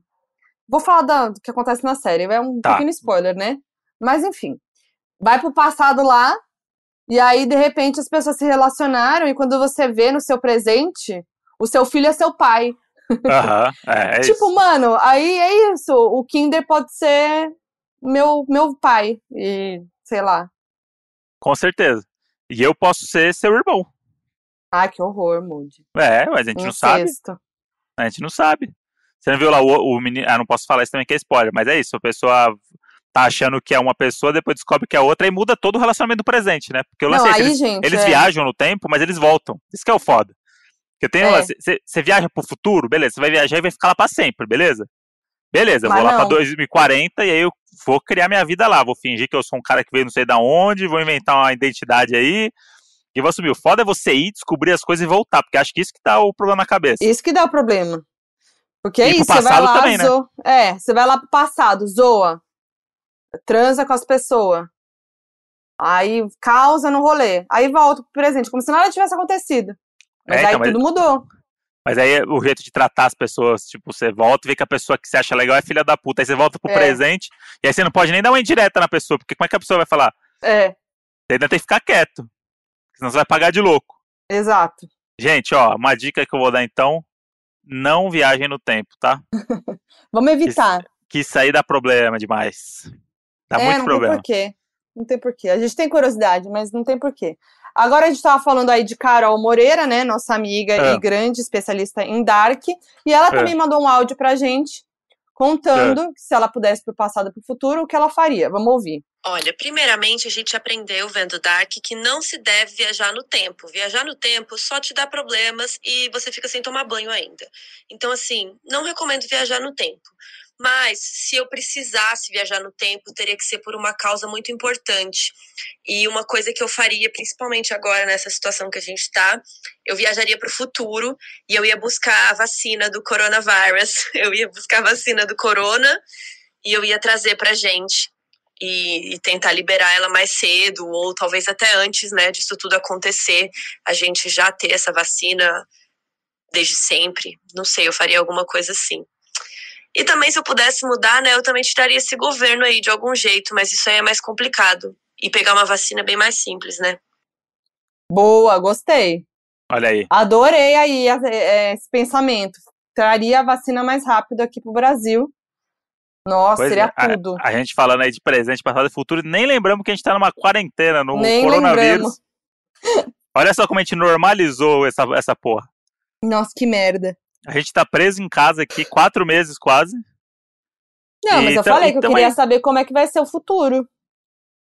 Vou falar da- do que acontece na série, é um Tá. pequeno spoiler, né? Mas enfim. Vai pro passado lá, e aí, de repente, as pessoas se relacionaram, e quando você vê no seu presente, o seu filho é seu pai. Aham, é, é tipo, isso. mano, aí é isso. O Kinder pode ser meu, meu pai. E sei lá. Com certeza. E eu posso ser seu irmão. Ah, que horror, Moody. É, mas a gente não sabe. Incesto. A gente não sabe. Você não viu lá o, o menino. Ah, não posso falar isso também que é spoiler, mas é isso. A pessoa tá achando que é uma pessoa, depois descobre que é outra e muda todo o relacionamento do presente, né? Porque eu Não, lancei aí, eles, gente. eles é. viajam no tempo, mas eles voltam. Isso que é o foda. Porque tem É. Você você viaja pro futuro, beleza, você vai viajar e vai ficar lá pra sempre, beleza? Beleza, Mas vou lá pra não. 2040 e aí eu vou criar minha vida lá. Vou fingir que eu sou um cara que veio não sei da onde, vou inventar uma identidade aí e vou assumir. O foda é você ir, descobrir as coisas e voltar, porque acho que isso que tá o problema na cabeça. Isso que dá o problema. Porque é isso, você vai lá, também, né? É, você vai lá pro passado, zoa. Transa com as pessoas. Aí causa no rolê. Aí volta pro presente, como se nada tivesse acontecido. Mas É, aí então, mas- tudo mudou. Mas aí o jeito de tratar as pessoas, tipo, você volta e vê que a pessoa que você acha legal é filha da puta. Aí você volta pro É. presente e aí você não pode nem dar uma indireta na pessoa, porque como é que a pessoa vai falar? É, Você ainda tem que ficar quieto. Senão você vai pagar de louco. exato. Gente, ó, uma dica que eu vou dar então: não viajem no tempo, tá? Vamos evitar. Que isso aí dá problema demais. Dá é, muito não problema. tem porquê. Não tem porquê. A gente tem curiosidade, mas não tem porquê. Agora a gente tava falando aí de Carol Moreira, né? Nossa amiga É. e grande especialista em Dark. E ela É. também mandou um áudio pra gente contando que se ela pudesse pro passado e pro futuro, o que ela faria. Vamos ouvir. Olha, primeiramente a gente aprendeu vendo Dark que não se deve viajar no tempo. Viajar no tempo só te dá problemas e você fica sem tomar banho ainda. Então, assim, não recomendo viajar no tempo. Mas se eu precisasse viajar no tempo, teria que ser por uma causa muito importante. E uma coisa que eu faria, principalmente agora nessa situação que a gente está, eu viajaria para o futuro e eu ia buscar a vacina do coronavírus. Eu ia buscar a vacina do corona e eu ia trazer pra gente e, e tentar liberar ela mais cedo, ou talvez até antes, né, disso tudo acontecer, a gente já ter essa vacina desde sempre. Não sei, eu faria alguma coisa assim. E também, se eu pudesse mudar, né, eu também tiraria esse governo aí de algum jeito, mas isso aí é mais complicado. E pegar uma vacina é bem mais simples, né? Boa, gostei. Olha aí. Adorei aí a- é, esse pensamento. Traria a vacina mais rápido aqui pro Brasil. Nossa, Pois seria é, tudo. A gente falando aí de presente, passado e futuro, nem lembramos que a gente tá numa quarentena no Nem coronavírus. lembramos. Olha só como a gente normalizou essa, essa porra. Nossa, que merda. A gente tá preso em casa aqui quatro meses quase. Não, mas eu Então- falei que eu queria é- saber como é que vai ser o futuro.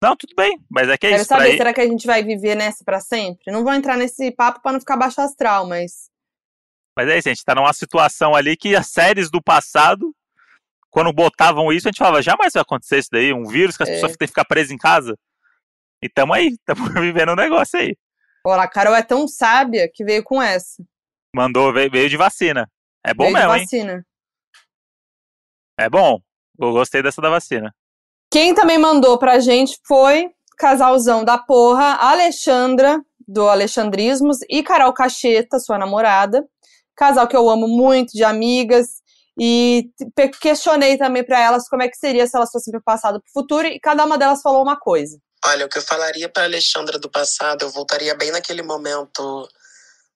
Não, tudo bem, mas é que é Quero isso. pra saber, será que a gente vai viver nessa pra sempre? Não vou entrar nesse papo pra não ficar baixo astral, mas. Mas é isso, a gente tá numa situação ali que as séries do passado, quando botavam isso, a gente falava, jamais vai acontecer isso daí, um vírus que as É. pessoas têm que ficar presas em casa. E tamo aí, tamo vivendo um negócio aí. Olha, a Carol é tão sábia que veio com essa. Mandou, veio, veio de vacina. É bom veio mesmo, de hein? vacina. É bom. Eu gostei dessa da vacina. Quem também mandou pra gente foi casalzão da porra, Alexandra, do Alexandrismos, e Carol Cacheta, sua namorada. Casal que eu amo muito, de amigas. E questionei também pra elas como é que seria se elas fossem pro passado e pro futuro, e cada uma delas falou uma coisa. Olha, o que eu falaria para Alexandra do passado, eu voltaria bem naquele momento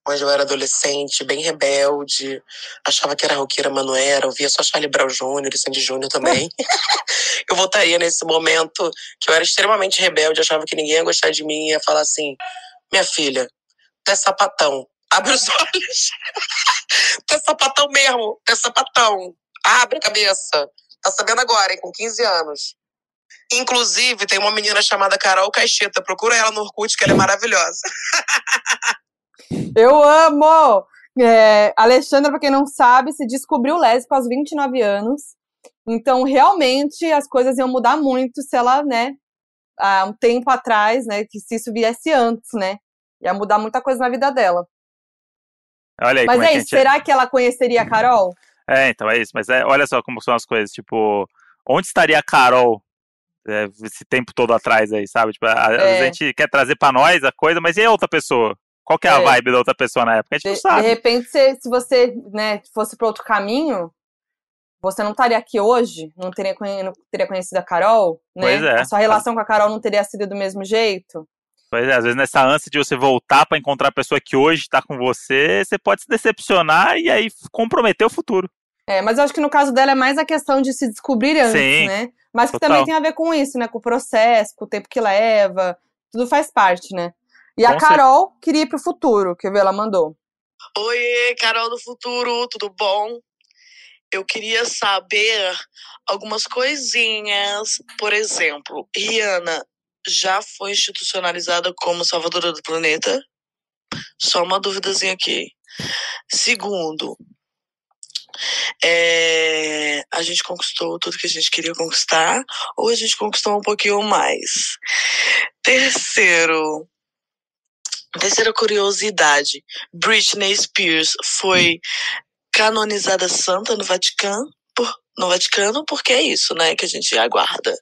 onde eu era adolescente, bem rebelde, achava que era roqueira, mas não era, ouvia só Charlie Brown Jr. e Sandy Júnior também. eu voltaria nesse momento que eu era extremamente rebelde, achava que ninguém ia gostar de mim e ia falar assim: minha filha, tu é sapatão, abre os olhos. tu é sapatão mesmo, tu é sapatão, abre a cabeça. Tá sabendo agora, hein, com 15 anos. Inclusive, tem uma menina chamada Carol Caixeta. Procura ela no Orkut, que ela é maravilhosa. Eu amo! É, Alexandra, pra quem não sabe, se descobriu lésbica aos 29 anos. Então, realmente, as coisas iam mudar muito se ela, né, há um tempo atrás, né, que se isso viesse antes, né? Ia mudar muita coisa na vida dela. Olha aí Mas é é a isso, será que ela conheceria a Carol? É, então é isso. Mas é, olha só como são as coisas. Tipo, onde estaria a Carol é, esse tempo todo atrás aí, sabe? Tipo, a, às É. a gente quer trazer pra nós a coisa, mas e a outra pessoa? Qual que é, a É. vibe da outra pessoa na época? A gente De, não de sabe. repente, se, se você, né, fosse para outro caminho, você não estaria aqui hoje, não teria, não teria conhecido a Carol, né? Pois é. A sua relação com a Carol não teria sido do mesmo jeito. Pois é, às vezes nessa ânsia de você voltar pra encontrar a pessoa que hoje tá com você, você pode se decepcionar e aí comprometer o futuro. É, mas eu acho que no caso dela é mais a questão de se descobrir antes, Sim, né? Mas que total. também tem a ver com isso, né? Com o processo, com o tempo que leva, tudo faz parte, né? E a Com cer- Carol queria ir pro futuro, que ela mandou. Oiê, Carol do Futuro, tudo bom? Eu queria saber algumas coisinhas. Por exemplo, Rihanna já foi institucionalizada como salvadora do planeta? Só uma duvidazinha aqui. Segundo, é, a gente conquistou tudo que a gente queria conquistar ou a gente conquistou um pouquinho mais? Terceiro, terceira curiosidade, Britney Spears foi canonizada santa no Vaticano, no Vaticano, porque é isso, né, que a gente aguarda.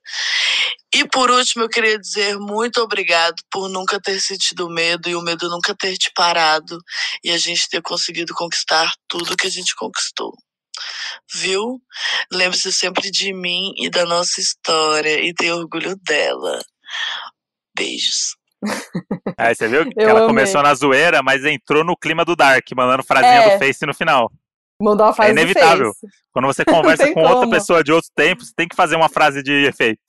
E por último, eu queria dizer muito obrigado por nunca ter sentido medo e o medo nunca ter te parado e a gente ter conseguido conquistar tudo que a gente conquistou. Viu? Lembre-se sempre de mim e da nossa história e tenha orgulho dela. Beijos. Aí você viu que ela amei. começou na zoeira, mas entrou no clima do Dark, mandando frasinha É. do Face no final. Mandou uma frase do inevitável. Quando você conversa com outra como. pessoa de outro tempo, você tem que fazer uma frase de efeito.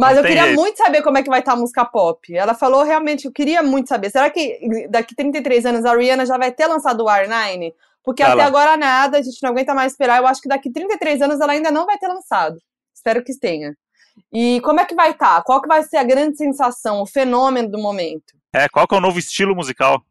Mas Não eu queria jeito. muito saber como é que vai estar a música pop. Ela falou realmente, eu queria muito saber. Será que daqui 33 anos a Rihanna já vai ter lançado o R9? Porque Vai até lá. agora nada, a gente não aguenta mais esperar. Eu acho que daqui 33 anos ela ainda não vai ter lançado. Espero que tenha. E como é que vai estar? Qual que vai ser a grande sensação, o fenômeno do momento? É, qual que é o novo estilo musical?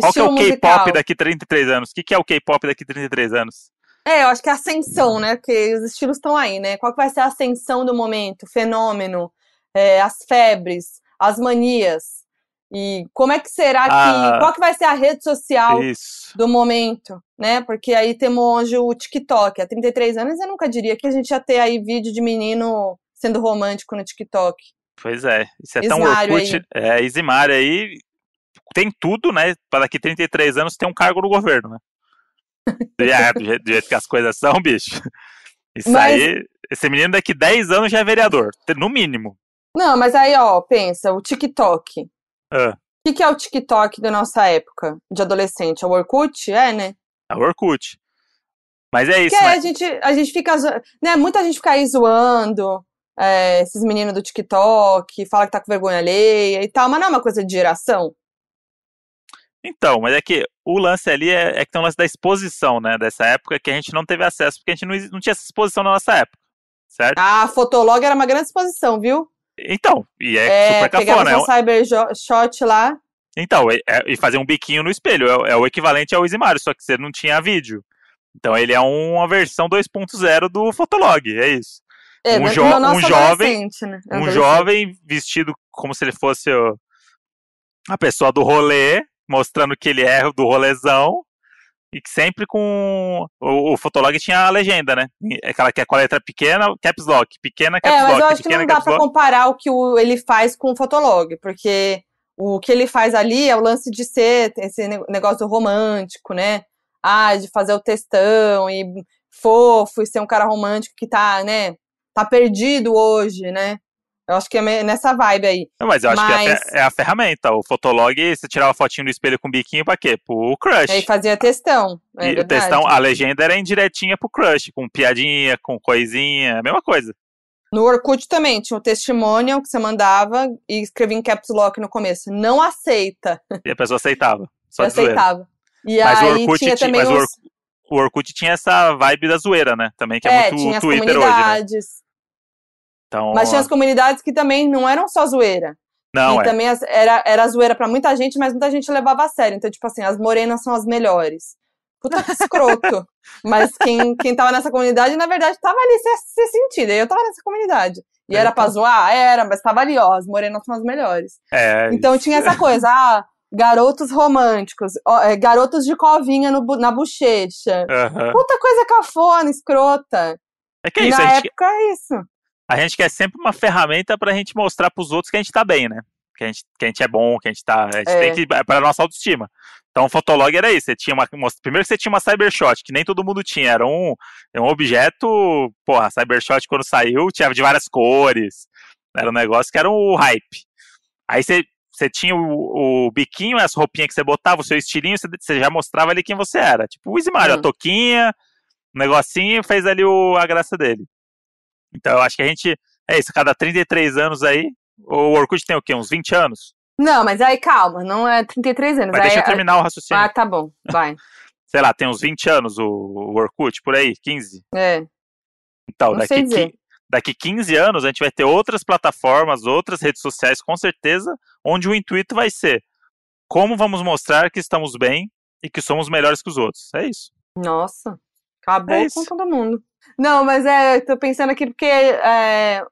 Qual que é o. K-pop daqui 33 anos? O que, que é o K-pop daqui 33 anos? É, eu acho que é a ascensão, né? Porque os estilos estão aí, né? Qual que vai ser a ascensão do momento, o fenômeno, é, as febres, as manias? E como é que será que. Ah. Qual que vai ser a rede social Isso. do momento, né? Porque aí temos hoje o TikTok. Há 33 anos eu nunca diria que a gente ia ter aí vídeo de menino sendo romântico no TikTok. Pois é. Isso é tão Ismário Orkut. É, Isimário aí tem tudo, né? Para daqui 33 anos ter um cargo no governo, né? E é, do, jeito, do jeito que as coisas são, bicho. Isso Mas- aí. Esse menino daqui 10 anos já é vereador. No mínimo. Não, mas aí, ó, pensa, o TikTok. Ah. O que, que é o TikTok da nossa época de adolescente? É o Orkut? É, né? É o Orkut. Mas é isso, Porque né? a gente, a gente fica, né, muita gente fica aí zoando é, esses meninos do TikTok, fala que tá com vergonha alheia e tal, mas não é uma coisa de geração. Então, mas é que o lance ali é, é que tem o lance da exposição, né? Dessa época que a gente não teve acesso, porque a gente não, não tinha essa exposição na nossa época, certo? A Fotolog era uma grande exposição, viu? Então, e é, É, super cafona. é um- cyber jo- shot lá. Então, é- é- e fazer um biquinho no espelho. É, o- é o equivalente ao Easy Mario, só que você não tinha vídeo. Então ele é uma versão 2.0 do Fotolog, é isso. É, Um jo- um jovem- né? Um jovem vestido como se ele fosse o- a pessoa do rolê, mostrando que ele é do rolezão. E que sempre com. O, o Fotolog tinha a legenda, né? Aquela que é com a letra pequena, caps lock. Pequena, caps É, mas lock. eu acho que pequena, não dá pra lock. comparar o que o- ele faz com o Fotolog, porque o que ele faz ali é o lance de ser esse ne- negócio romântico, né? Ah, de fazer o textão e fofo e ser um cara romântico que tá, né? Tá perdido hoje, né? Eu acho que é nessa vibe aí. Não, mas eu acho que é a Mas- é a ferramenta. O Fotolog, você tirava fotinho do espelho com biquinho pra quê? Pro crush. Aí fazia textão. É e o verdade. textão, a legenda era indiretinha pro crush, com piadinha, com coisinha, a mesma coisa. No Orkut também tinha o testimonial que você mandava e escrevia em caps lock no começo. Não aceita. E a pessoa aceitava. Só aceitava. E Mas o aí Orkut tinha tinha- também mas o os... O Orkut tinha essa vibe da zoeira, né? Também, que é, É, muito tinha o Twitter hoje, né? Então, Mas tinha as comunidades que também não eram só zoeira. não, e é. também era, era zoeira pra muita gente, mas muita gente levava a sério. Então, tipo assim, as morenas são as melhores. Puta que escroto. mas quem, quem tava nessa comunidade, na verdade, tava ali se, se sentindo. E eu tava nessa comunidade. E É, era pra então. zoar? Era, mas tava ali, ó. As morenas são as melhores. é Então isso. tinha essa coisa, ah, garotos românticos, ó, é, garotos de covinha no na bochecha. Puta coisa cafona, escrota. É que é isso, na gente, época é isso. A gente quer sempre uma ferramenta pra gente mostrar pros outros que a gente tá bem, né? Que a gente, que a gente é bom, que a gente tá. A gente É. tem que. É pra nossa autoestima. Então o Fotolog era isso. Você tinha uma. Primeiro que você tinha uma Cybershot, que nem todo mundo tinha. Era um, um objeto. Porra, a Cybershot quando saiu tinha de várias cores. Era um negócio que era o hype. Aí você, você tinha o, o biquinho, as roupinhas que você botava, o seu estilinho, você, você já mostrava ali quem você era. Tipo o Easy Mario, Hum. a toquinha, um negocinho, fez ali o, a graça dele. Então eu acho que a gente. É isso, cada 33 anos aí. O Orkut tem o quê? Uns 20 anos? Não, mas aí calma, não é 33 anos. Mas aí, deixa eu terminar o raciocínio. Ah, tá bom, vai. Sei lá, tem uns 20 anos o, o Orkut, por aí, 15. É, Então, não daqui, daqui 15 anos a gente vai ter outras plataformas, outras redes sociais, com certeza, onde o intuito vai ser como vamos mostrar que estamos bem e que somos melhores que os outros. É isso. Nossa, acabou É com todo mundo. Não, mas é, tô pensando aqui porque é,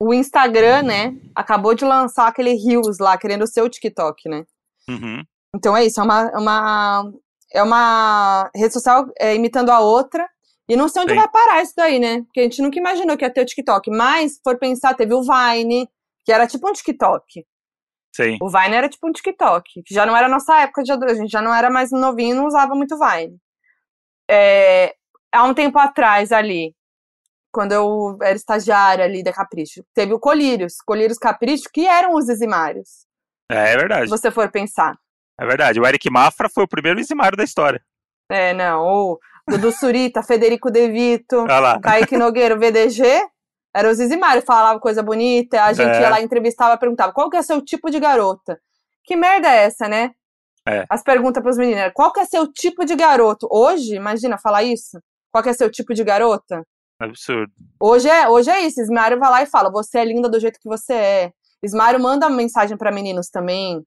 o Instagram, né, acabou de lançar aquele Reels lá, querendo ser o TikTok, né? Uhum. Então é isso, é uma, é uma, é uma rede social é, imitando a outra. E não sei onde Sim. vai parar isso daí, né? Porque a gente nunca imaginou que ia ter o TikTok. Mas, se for pensar, teve o Vine, que era tipo um TikTok. Sim. O Vine era tipo um TikTok, que já não era a nossa época de adolescente, a gente já não era mais novinho e não usava muito Vine. É, há um tempo atrás ali, quando eu era estagiária ali da Capricho, teve o Colírios, Colírios Capricho, que eram os Isimários, É, é verdade. se você for pensar. É verdade. O Eric Mafra foi o primeiro Isimário da história. É, não, o Dudu Surita, Federico De Vito, o Kaique Nogueira, o VDG, eram os Isimários, falavam coisa bonita, a gente É. ia lá, entrevistava, perguntava, qual que é seu tipo de garota? Que merda é essa, né? É. As perguntas pros meninos, era, qual que é seu tipo de garoto? Hoje, imagina falar isso? Qual que é seu tipo de garota? Absurdo. Hoje é, hoje é isso, Ismário vai lá e fala, você é linda do jeito que você é. Ismário manda mensagem pra meninos também.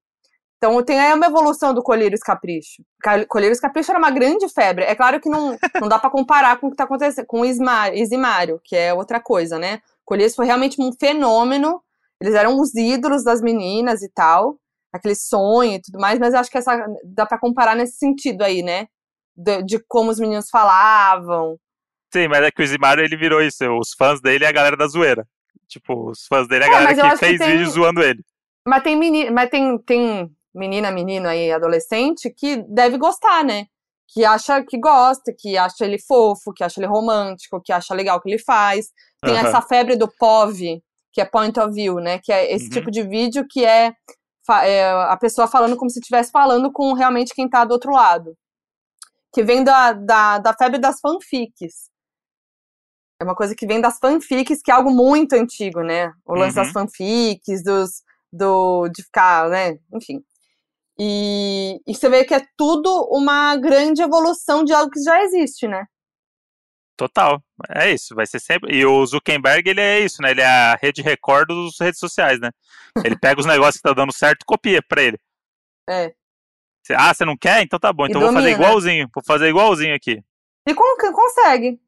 Então tem aí uma evolução do Colírios Capricho. Ca- Colírios Capricho era uma grande febre. É claro que não, não dá pra comparar com o que tá acontecendo com Isimário, que é outra coisa, né? Colírios foi realmente um fenômeno. Eles eram os ídolos das meninas e tal, aquele sonho e tudo mais, mas eu acho que essa dá pra comparar nesse sentido aí, né? De, de como os meninos falavam. Sim, mas é que o Isimário ele virou isso. Os fãs dele é a galera da zoeira. Tipo, os fãs dele é a É, galera que fez tem- vídeo zoando ele. Mas tem menina, mas tem, tem menina, menino aí, adolescente, que deve gostar, né? Que acha que gosta, que acha ele fofo, que acha ele romântico, que acha legal o que ele faz. Tem Aham. essa febre do POV, que é point of view, né? Que é esse Uhum. tipo de vídeo que é, é a pessoa falando como se estivesse falando com realmente quem tá do outro lado. Que vem da, da, da febre das fanfics. É uma coisa que vem das fanfics, que é algo muito antigo, né? O lance Uhum. das fanfics, dos, do, de ficar, né? Enfim. E, e você vê que é tudo uma grande evolução de algo que já existe, né? Total. É isso, vai ser sempre. E o Zuckerberg, ele é isso, né? Ele é a rede Record dos redes sociais, né? Ele pega os negócios que tá dando certo e copia pra ele. É. Cê- Ah, você não quer? Então tá bom. E Então eu vou fazer domina. igualzinho. Vou fazer igualzinho aqui. E con- consegue.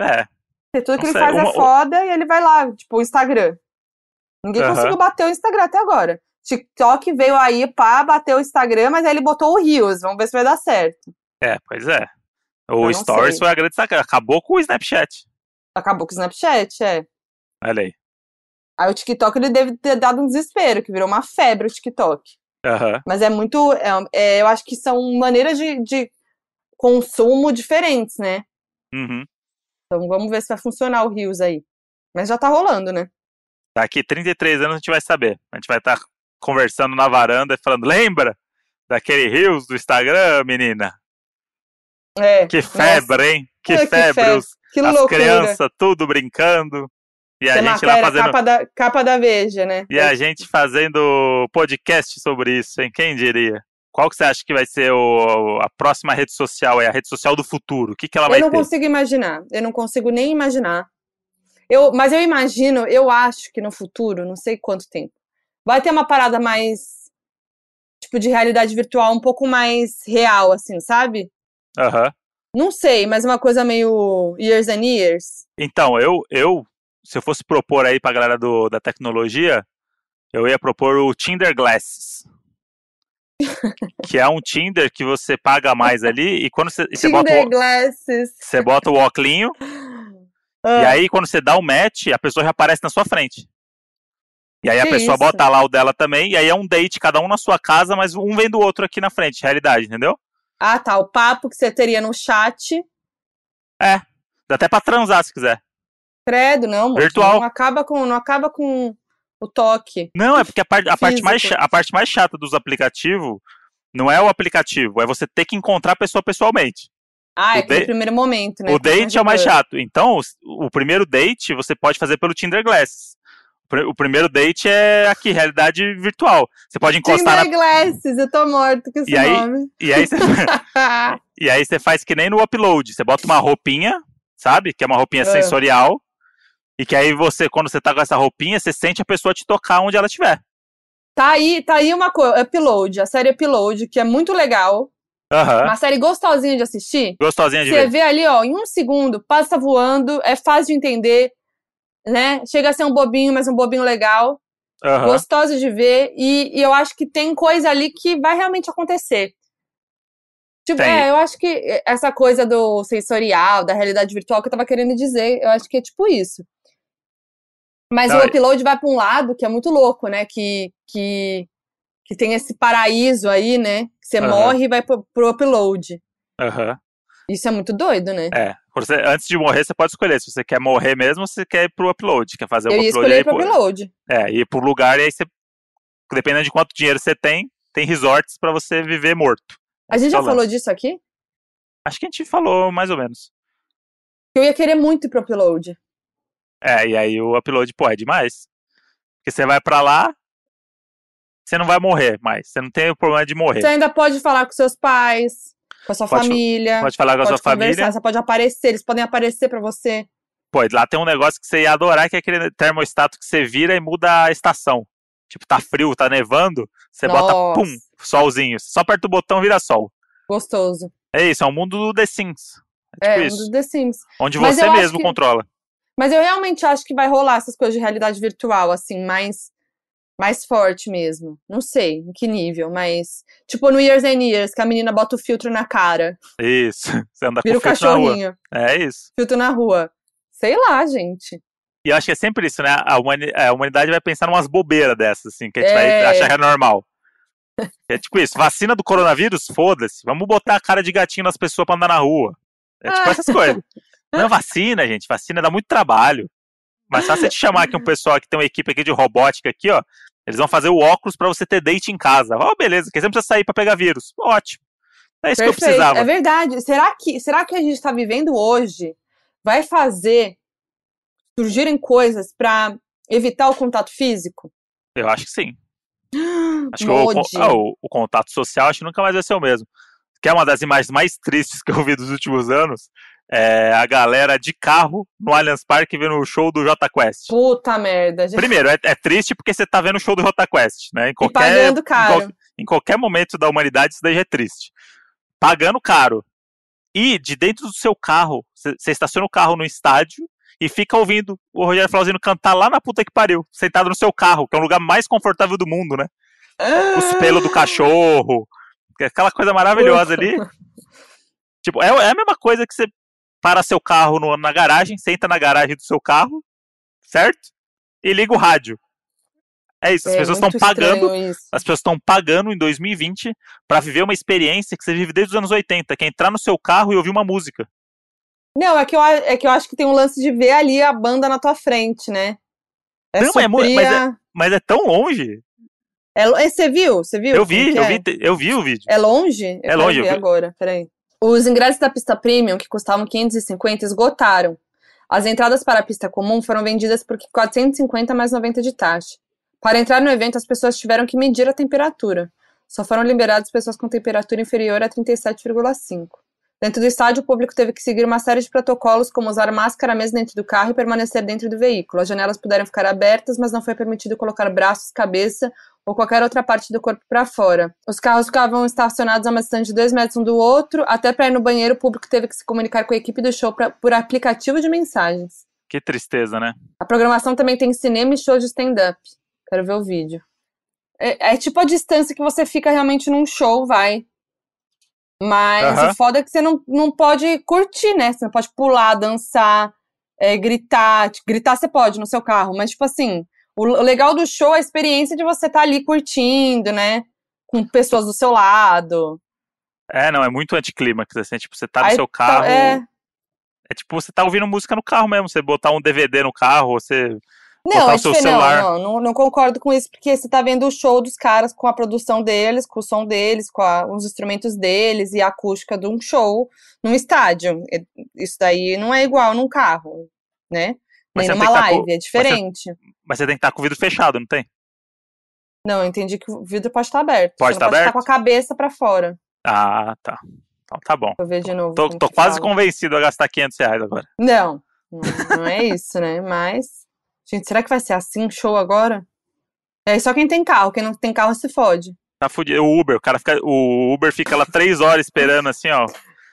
É. Porque tudo que ele Consegue. faz Uma- é foda e ele vai lá, tipo, o Instagram. Ninguém Aham. conseguiu bater o Instagram até agora. TikTok veio aí pra bater o Instagram, mas aí ele botou o Reels. Vamos ver se vai dar certo. É, pois é. O Stories sei. foi a grande sacada. Acabou com o Snapchat. Acabou com o Snapchat, é. Olha aí. Aí o TikTok ele deve ter dado um desespero, que virou uma febre o TikTok. Aham. Mas é muito. é- é, eu acho que são maneiras de, de consumo diferentes, né? Uhum. Então vamos ver se vai funcionar o Reels aí. Mas já tá rolando, né? Daqui 33 anos a gente vai saber. A gente vai estar conversando na varanda e falando: lembra daquele Reels do Instagram, menina? É. Que nossa, febre, hein? Que, É, que febre. febre. Os, que as crianças tudo brincando. E a Tem gente lá fazendo. capa, da, capa da Veja, né? E a gente fazendo podcast sobre isso, hein? Quem diria? Qual que você acha que vai ser o, a próxima rede social? É a rede social do futuro? O que, que ela vai Eu não ter? consigo imaginar. Eu não consigo nem imaginar. Eu, mas eu imagino, eu acho que no futuro, não sei quanto tempo, vai ter uma parada mais. Tipo, de realidade virtual um pouco mais real, assim, sabe? Aham. Não sei, mas uma coisa meio years and years. Então, eu, eu, se eu fosse propor aí pra galera do, da tecnologia, eu ia propor o Tinder Glasses. que é um Tinder que você paga mais ali e quando você, e você bota Tinder o, Glasses. você bota o óculinho e Ah, aí quando você dá o match, a pessoa já aparece na sua frente. E aí a Que pessoa isso? bota lá o dela também, e aí é um date, cada um na sua casa, mas um vem do outro aqui na frente, realidade, entendeu? Ah, tá. O papo que você teria no chat. Dá até pra transar se quiser. Credo, não, Virtual. Não acaba com, não acaba com o toque. Não, é porque a, par- a parte, mais, a parte mais chata dos aplicativos não é o aplicativo, é você ter que encontrar a pessoa pessoalmente. Ah, é O aquele date- primeiro momento, né? o date é o mais chato. Então, o primeiro date você pode fazer pelo Tinder Glasses. O pri- O primeiro date é aqui, realidade virtual. Você pode encostar na. Tinder Glasses, eu tô morto com esse E aí- nome. E aí, você... e aí você faz que nem no upload. Você bota uma roupinha, sabe? Que é uma roupinha É. sensorial. E que aí você, quando você tá com essa roupinha, você sente a pessoa te tocar onde ela estiver. Tá aí, tá aí uma coisa, Upload, a série Upload, que é muito legal. Aham. Uma série gostosinha de assistir. Gostosinha de Você ver. vê ali, ó, em um segundo, passa voando, é fácil de entender, né? Chega a ser um bobinho, mas um bobinho legal. Aham. gostoso de ver e, e eu acho que tem coisa ali que vai realmente acontecer. Tipo, Tem. é, eu acho que essa coisa do sensorial, da realidade virtual que eu tava querendo dizer, eu acho que é tipo isso. Mas Não, o e- upload vai pra um lado que é muito louco, né? Que, que, que tem esse paraíso aí, né? Que você Aham. morre e vai pro, pro upload. Aham. Isso é muito doido, né? É. Você- antes de morrer, você pode escolher se você quer morrer mesmo ou se você quer ir pro upload. Quer fazer o eu ia upload escolher aí, pro upload. É, ir pro lugar e aí você. Dependendo de quanto dinheiro você tem, tem resorts pra você viver morto. A gente já Falando. falou disso aqui? Acho que a gente falou mais ou menos. Eu ia querer muito ir pro upload. É, e aí o upload, pô, é demais. Porque você vai pra lá, você não vai morrer mais. Você não tem o problema de morrer. Você ainda pode falar com seus pais, com a sua Pode- família. Pode falar com a sua pode família. você pode aparecer, eles podem aparecer pra você. Pô, lá tem um negócio que você ia adorar, que é aquele termostato que você vira e muda a estação. Tipo, tá frio, tá nevando, você bota, Nossa. pum, solzinho. Só aperta o botão, vira sol. Gostoso. É isso, é um mundo do The Sims. É É, tipo um isso. dos The Sims. Onde Mas você mesmo que- controla. Mas eu realmente acho que vai rolar essas coisas de realidade virtual, assim, mais, mais forte mesmo. Não sei em que nível, mas. Tipo no Years and Years, que a menina bota o filtro na cara, Isso. Você anda vira com o filtro na rua. cachorrinho, É isso. filtro na rua. Sei lá, gente. E eu acho que é sempre isso, né? A, humani- a humanidade vai pensar numas bobeiras dessas, assim, que a gente É. vai achar que é normal. É tipo isso, vacina do coronavírus, foda-se. Vamos botar a cara de gatinho nas pessoas pra andar na rua. É tipo Ah. essas coisas. Não, vacina, gente. Vacina dá muito trabalho. Mas só você te chamar aqui um pessoal que tem uma equipe aqui de robótica aqui, ó. Eles vão fazer o óculos pra você ter date em casa. Ó, beleza, porque você não precisa sair pra pegar vírus. Ótimo. É isso que eu Perfeito. precisava. É verdade. Será que, será que a gente está vivendo hoje vai fazer surgirem coisas para evitar o contato físico? Eu acho que sim. Acho que o, ah, o- o contato social acho que nunca mais vai ser o mesmo. Que é uma das imagens mais tristes que eu vi dos últimos anos. É a galera de carro no Allianz Parque vendo o show do Jota Quest. Puta merda. Primeiro, é, é triste porque você tá vendo o show do Jota Quest, né? Em qualquer, pagando em, caro. qual- em qualquer momento da humanidade isso daí já é triste. Pagando caro. E de dentro do seu carro, você estaciona o carro no estádio e fica ouvindo o Rogério Flauzino cantar lá na puta que pariu, sentado no seu carro, que é um lugar mais confortável do mundo, né? Os pelos do cachorro, é aquela coisa maravilhosa ali. Tipo, é, é a mesma coisa que você para seu carro no- na garagem, senta na garagem do seu carro, certo? E liga o rádio. É isso, as É pessoas estão pagando isso. as pessoas estão pagando em 2020 para viver uma experiência que você vive desde os anos 80, que é entrar no seu carro e ouvir uma música. Não, é que, eu, é que eu acho que tem um lance de ver ali a banda na tua frente, né? É Não, é mas a- Mas é tão longe. é é, Você viu? Você viu? Eu vi, eu é? vi, eu vi o vídeo. É longe? Eu É longe, eu vi. agora, peraí. Os ingressos da pista premium, que custavam 550, esgotaram. As entradas para a pista comum foram vendidas por 450 mais 90 de taxa. Para entrar no evento, as pessoas tiveram que medir a temperatura. Só foram liberadas pessoas com temperatura inferior a 37,5. Dentro do estádio, o público teve que seguir uma série de protocolos, como usar máscara mesmo dentro do carro e permanecer dentro do veículo. As janelas puderam ficar abertas, mas não foi permitido colocar braços, cabeça ou qualquer outra parte do corpo para fora. Os carros ficavam estacionados a uma distância de dois metros um do outro. Até para ir no banheiro, o público teve que se comunicar com a equipe do show pra- por aplicativo de mensagens. Que tristeza, né? A programação também tem cinema e show de stand-up. Quero ver o vídeo. É, é tipo a distância que você fica realmente num show, vai. Mas Aham. o foda é que você não, não pode curtir, né? Você não pode pular, dançar, é, gritar. Tipo, Gritar você pode no seu carro, mas, tipo assim, o, legal do show é a experiência de você estar ali curtindo, né? Com pessoas do seu lado. É, não, é muito anticlímax, assim, tipo, você tá no Aí seu tá- carro. é. É tipo, você tá ouvindo música no carro mesmo, você botar um DVD no carro, você. Não, botar é o seu celular. não, não, não concordo com isso, porque você tá vendo o show dos caras com a produção deles, com o som deles, com a- os instrumentos deles e a acústica de um show num estádio. É- Isso daí não é igual num carro, né? Mas Nem você numa tá com- live, é diferente. Mas você tem que estar com o vidro fechado, não tem? Não, eu entendi que o vidro pode estar aberto. Pode você tá não pode aberto? estar com a cabeça pra fora. Ah, tá. Então tá bom. Eu ver de novo. Tô, tô quase fala. convencido a gastar 500 reais agora. Não, não, não é isso, né? Mas, gente, será que vai ser assim show agora? É só quem tem carro, quem não tem carro se fode. Tá fudido. O Uber, o cara fica. O Uber fica lá três horas esperando assim, ó.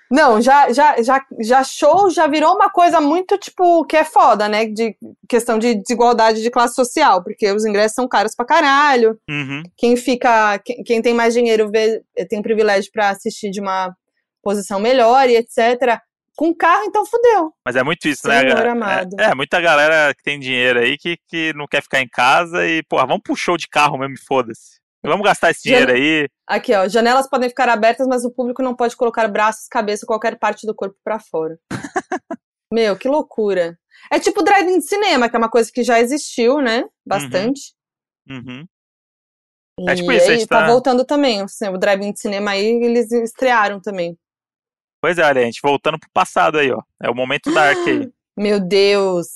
Não, já, já, já, já show já virou uma coisa muito, tipo, que é foda, né? De questão de desigualdade de classe social, porque os ingressos são caros pra caralho. Uhum. Quem fica, quem, quem tem mais dinheiro vê, tem privilégio pra assistir de uma posição melhor e etc. Com carro, então fudeu. Mas é muito isso, né? Senhor É- amado. É, muita galera que tem dinheiro aí que, que não quer ficar em casa e, porra, vamos pro show de carro mesmo foda-se. Vamos gastar esse dinheiro aí. Aqui, ó, janelas podem ficar abertas, mas o público não pode colocar braços, cabeça ou qualquer parte do corpo pra fora. Meu, que loucura. É tipo drive-in de cinema, que é uma coisa que já existiu, né? Bastante. Uhum. É tipo e isso, aí tá tá- voltando também. O cin- o drive-in de cinema aí, eles estrearam também. Pois é, olha, a gente voltando pro passado aí, ó. É o momento dark aí. Meu Deus.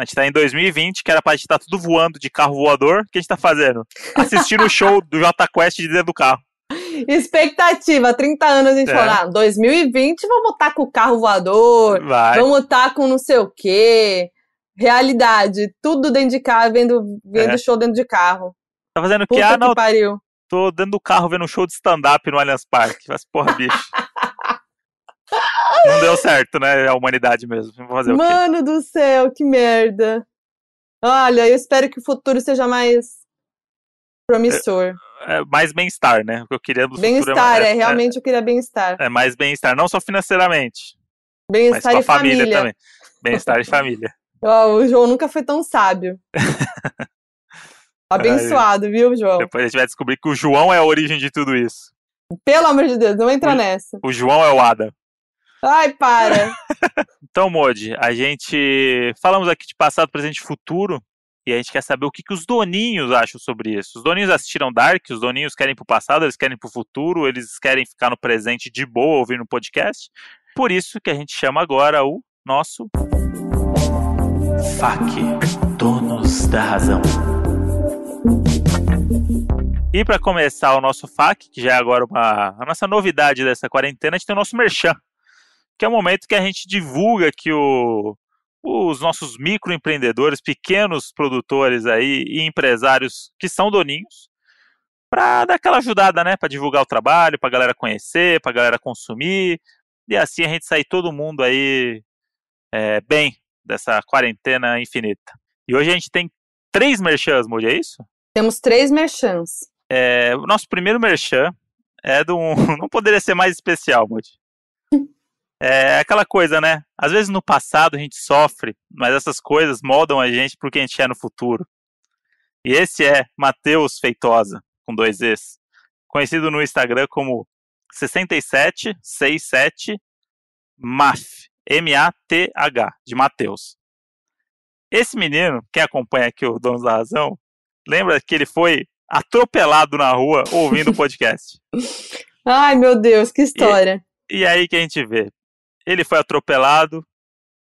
A gente tá em 2020, que era pra gente estar tudo voando de carro voador. O que a gente tá fazendo? Assistindo o show do J Quest de dentro do carro. Expectativa, 30 anos a gente É. ah, 2020 vamos estar com o carro voador, Vai. vamos estar com não sei o quê. Realidade, tudo dentro de carro, vendo, vendo É. show dentro de carro. Tá fazendo o quê? Ah, que não, pariu. tô dentro do carro vendo um show de stand-up no Allianz Parque. Mas, porra, bicho. Não deu certo, né? A humanidade mesmo. Vamos fazer o quê? Mano do céu, que merda. Olha, eu espero que o futuro seja mais promissor. É mais bem-estar, né? O que eu queria do futuro Bem-estar, é, é, realmente eu queria bem-estar. é mais bem-estar, não só financeiramente, Bem-estar e família, família. também. Bem-estar e família. Ó, o João nunca foi tão sábio. Abençoado, viu, João? Depois a gente vai descobrir que o João é a origem de tudo isso. Pelo amor de Deus, não entra Ui. nessa. O João é o Adam. Ai, para. Então, Modi, a gente falamos aqui de passado, presente e futuro, e a gente quer saber o que, que os doninhos acham sobre isso. Os doninhos assistiram Dark, os doninhos querem ir pro passado, eles querem ir pro futuro, eles querem ficar no presente de boa ouvindo o podcast. Por isso que a gente chama agora o nosso FAQ, Donos da Razão. E para começar o nosso FAQ, que já é agora uma, a nossa novidade dessa quarentena, a gente tem o nosso merchan. Que é o momento que a gente divulga que o, os nossos microempreendedores, pequenos produtores aí e empresários que são doninhos, para dar aquela ajudada, né, para divulgar o trabalho, para a galera conhecer, para a galera consumir, e assim a gente sair todo mundo aí é, bem dessa quarentena infinita. E hoje a gente tem três merchans, Moody, é isso? Temos três merchans. É, o nosso primeiro merchan é de um. Não poderia ser mais especial, Moody. É aquela coisa, né? Às vezes no passado a gente sofre, mas essas coisas moldam a gente pro que a gente é no futuro. E esse é Matheus Feitosa, com dois Es, conhecido no Instagram como 6767 MATH, M-A-T-H, de Matheus. Esse menino, quem acompanha aqui o Donos da Razão, lembra que ele foi atropelado na rua ouvindo o podcast. Ai, meu Deus, que história. E, e aí que a gente vê. Ele foi atropelado,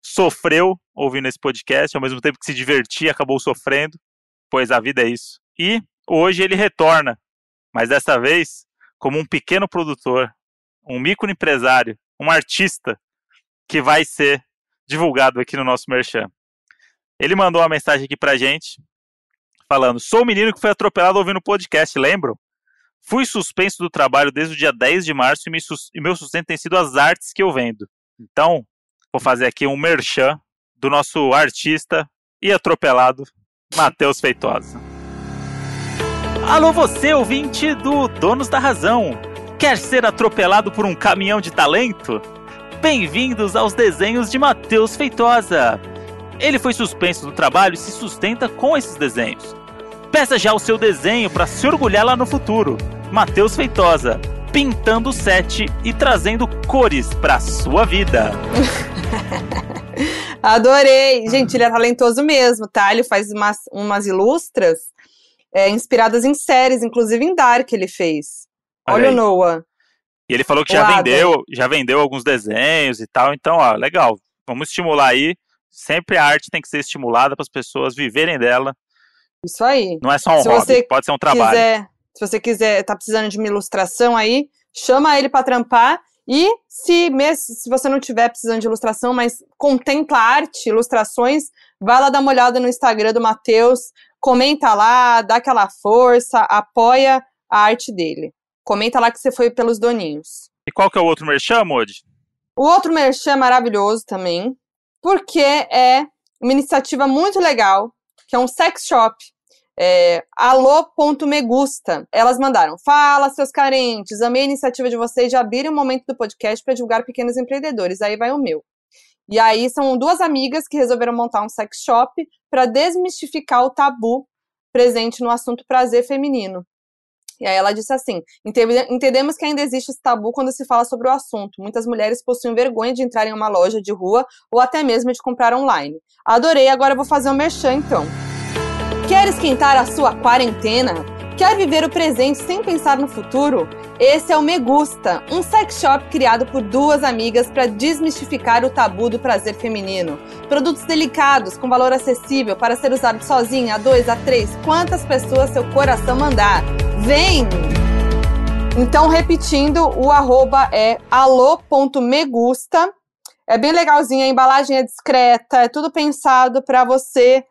sofreu ouvindo esse podcast, ao mesmo tempo que se divertia, acabou sofrendo, pois a vida é isso. E hoje ele retorna, mas dessa vez como um pequeno produtor, um microempresário, um artista que vai ser divulgado aqui no nosso Merchan. Ele mandou uma mensagem aqui pra gente, falando: Sou o menino que foi atropelado ouvindo o podcast, lembram? Fui suspenso do trabalho desde o dia 10 de março e, e meu sustento tem sido as artes que eu vendo. Então, vou fazer aqui um merchan do nosso artista e atropelado, Matheus Feitosa. Alô, você, ouvinte do Donos da Razão. Quer ser atropelado por um caminhão de talento? Bem-vindos aos desenhos de Matheus Feitosa. Ele foi suspenso do trabalho e se sustenta com esses desenhos. Peça já o seu desenho para se orgulhar lá no futuro. Matheus Feitosa, pintando o set e trazendo cores para sua vida. Adorei! Gente, ele é talentoso mesmo, tá? Ele faz umas, umas ilustras é, inspiradas em séries, inclusive em Dark ele fez. Olha, Olha o Noah. E ele falou que já vendeu, já vendeu alguns desenhos e tal, então, ó, legal. Vamos estimular aí. Sempre a arte tem que ser estimulada para as pessoas viverem dela. Isso aí. Não é só um se hobby, pode ser um trabalho. Quiser, se você quiser, tá precisando de uma ilustração aí, chama ele para trampar. E se mesmo se você não tiver precisando de ilustração, mas contempla arte, ilustrações, vai lá dar uma olhada no Instagram do Matheus, comenta lá, dá aquela força, apoia a arte dele. Comenta lá que você foi pelos doninhos. E qual que é o outro merchan, Modi? O outro merchan é maravilhoso também, porque é uma iniciativa muito legal, que é um sex shop. É, alô.megusta. Elas mandaram: Fala, seus carentes, amei a iniciativa de vocês de abrir um momento do podcast para divulgar pequenos empreendedores. Aí vai o meu. E aí são duas amigas que resolveram montar um sex shop para desmistificar o tabu presente no assunto prazer feminino. E aí ela disse assim: entendemos que ainda existe esse tabu quando se fala sobre o assunto. Muitas mulheres possuem vergonha de entrar em uma loja de rua ou até mesmo de comprar online. Adorei, agora vou fazer um merchan então. Quer esquentar a sua quarentena? Quer viver o presente sem pensar no futuro? Esse é o Me Gusta, um sex shop criado por duas amigas para desmistificar o tabu do prazer feminino. Produtos delicados, com valor acessível para ser usado sozinha, a dois, a três, quantas pessoas seu coração mandar. Vem! Então, repetindo, o arroba é alô.megusta. É bem legalzinho, a embalagem é discreta, é tudo pensado para você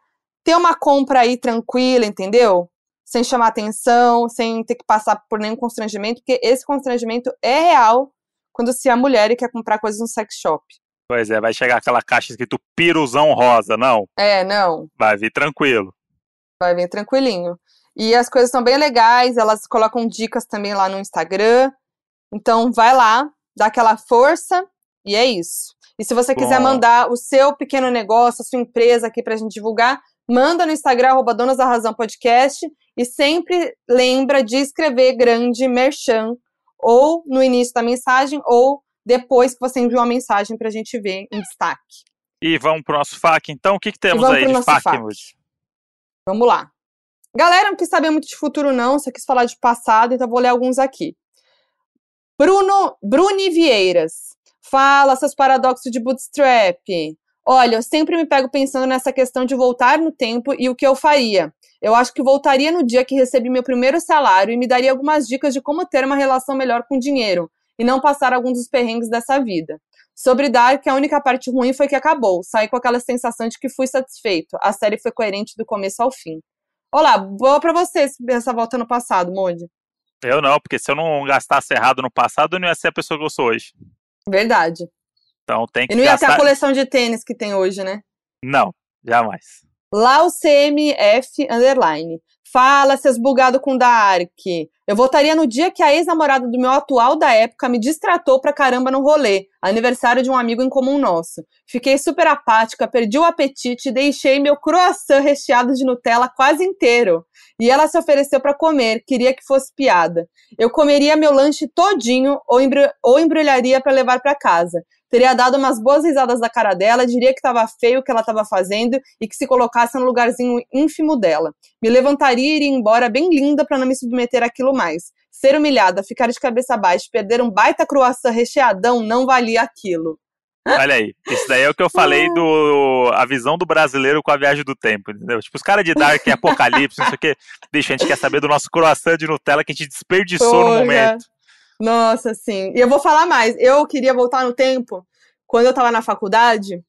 ter uma compra aí tranquila, entendeu? sem chamar atenção, sem ter que passar por nenhum constrangimento, porque esse constrangimento é real quando se é mulher e quer comprar coisas no sex shop. Pois é, vai chegar aquela caixa escrito piruzão rosa, não? É, não. Vai vir tranquilo. Vai vir tranquilinho. E as coisas são bem legais, elas colocam dicas também lá no Instagram. Então vai lá, dá aquela força e é isso. E se você Bom. quiser mandar o seu pequeno negócio, a sua empresa aqui pra gente divulgar, manda no Instagram, arroba Donas da Razão Podcast, e sempre lembra de escrever grande merchan, ou no início da mensagem, ou depois que você enviou a mensagem para a gente ver em destaque. E vamos para o nosso FAQ, então. O que, que temos aí de FAQ, FAQ. Vamos lá. Galera, não quis saber muito de futuro, não, só quis falar de passado, então vou ler alguns aqui. Bruno Bruni Vieiras. Fala, seus paradoxos de bootstrap. Olha, eu sempre me pego pensando nessa questão de voltar no tempo e o que eu faria. Eu acho que voltaria no dia que recebi meu primeiro salário e me daria algumas dicas de como ter uma relação melhor com o dinheiro e não passar alguns dos perrengues dessa vida. Sobre Dark, a única parte ruim foi que acabou. Saí com aquela sensação de que fui satisfeito. A série foi coerente do começo ao fim. Olá, boa pra você essa volta no passado, Moody. Eu não, porque se eu não gastasse errado no passado, eu não ia ser a pessoa que eu sou hoje. Verdade. Então tem que E não ia ter gastar... a coleção de tênis que tem hoje, né? Não, jamais. Lá o CMF underline. Fala, seus bugado com Dark. Eu votaria no dia que a ex-namorada do meu atual da época me distratou pra caramba no rolê, aniversário de um amigo em comum nosso. Fiquei super apática, perdi o apetite e deixei meu croissant recheado de Nutella quase inteiro. E ela se ofereceu pra comer, queria que fosse piada. Eu comeria meu lanche todinho ou, embru ou embrulharia pra levar pra casa. Teria dado umas boas risadas da cara dela, diria que estava feio o que ela estava fazendo e que se colocasse no lugarzinho ínfimo dela. Me levantaria e iria embora bem linda para não me submeter àquilo mais. Ser humilhada, ficar de cabeça baixa, perder um baita croissant recheadão não valia aquilo. Olha aí, isso daí é o que eu falei do a visão do brasileiro com a viagem do tempo, entendeu? Tipo, os caras de Dark Apocalipse, não sei o quê. Bicho, a gente quer saber do nosso croissant de Nutella que a gente desperdiçou no Porra. momento. Nossa, sim. E eu vou falar mais. Eu queria voltar no tempo. Quando eu tava na faculdade,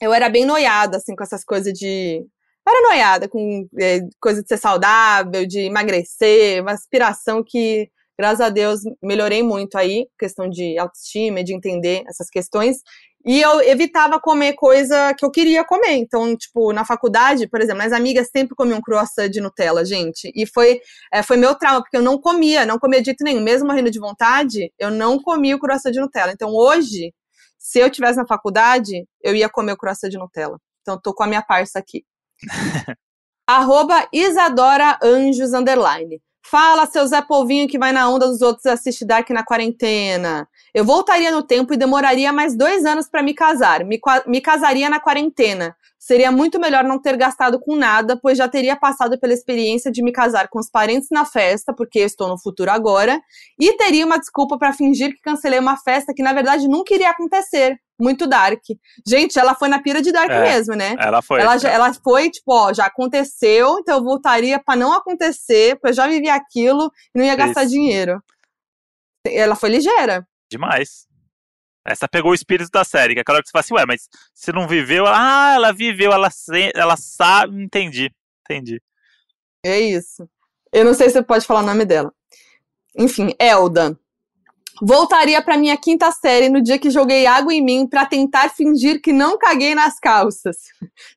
eu era bem noiada, assim, com essas coisas de. Era noiada com é, coisa de ser saudável, de emagrecer, uma aspiração que, graças a Deus, melhorei muito aí, questão de autoestima, de entender essas questões. E eu evitava comer coisa que eu queria comer. Então, tipo, na faculdade, por exemplo, minhas amigas sempre comiam croissant de Nutella, gente. E foi, é, foi meu trauma, porque eu não comia, não comia de jeito nenhum. Mesmo morrendo de vontade, eu não comia o croissant de Nutella. Então, hoje, se eu tivesse na faculdade, eu ia comer o croissant de Nutella. Então, tô com a minha parça aqui. Arroba Isadora Anjos, underline. Fala, seu Zé Polvinho que vai na onda dos outros assiste Dark na quarentena. Eu voltaria no tempo e demoraria mais dois anos para me casar. Me, me casaria na quarentena. Seria muito melhor não ter gastado com nada, pois já teria passado pela experiência de me casar com os parentes na festa, porque eu estou no futuro agora, e teria uma desculpa para fingir que cancelei uma festa que na verdade nunca iria acontecer. Muito Dark. Gente, ela foi na pira de Dark É. mesmo, né? Ela foi. Ela, já- ela foi, tipo, ó, já aconteceu, então eu voltaria pra não acontecer, porque eu já vivi aquilo e não ia gastar Isso. dinheiro. Ela foi ligeira. Demais. Essa pegou o espírito da série, que é aquela hora que você fala assim, ué, mas se não viveu, ah, ela viveu, ela, ela sabe, entendi, entendi. É isso. Eu não sei se você pode falar o nome dela. Enfim, Elda. Voltaria pra minha quinta série no dia que joguei água em mim pra tentar fingir que não caguei nas calças.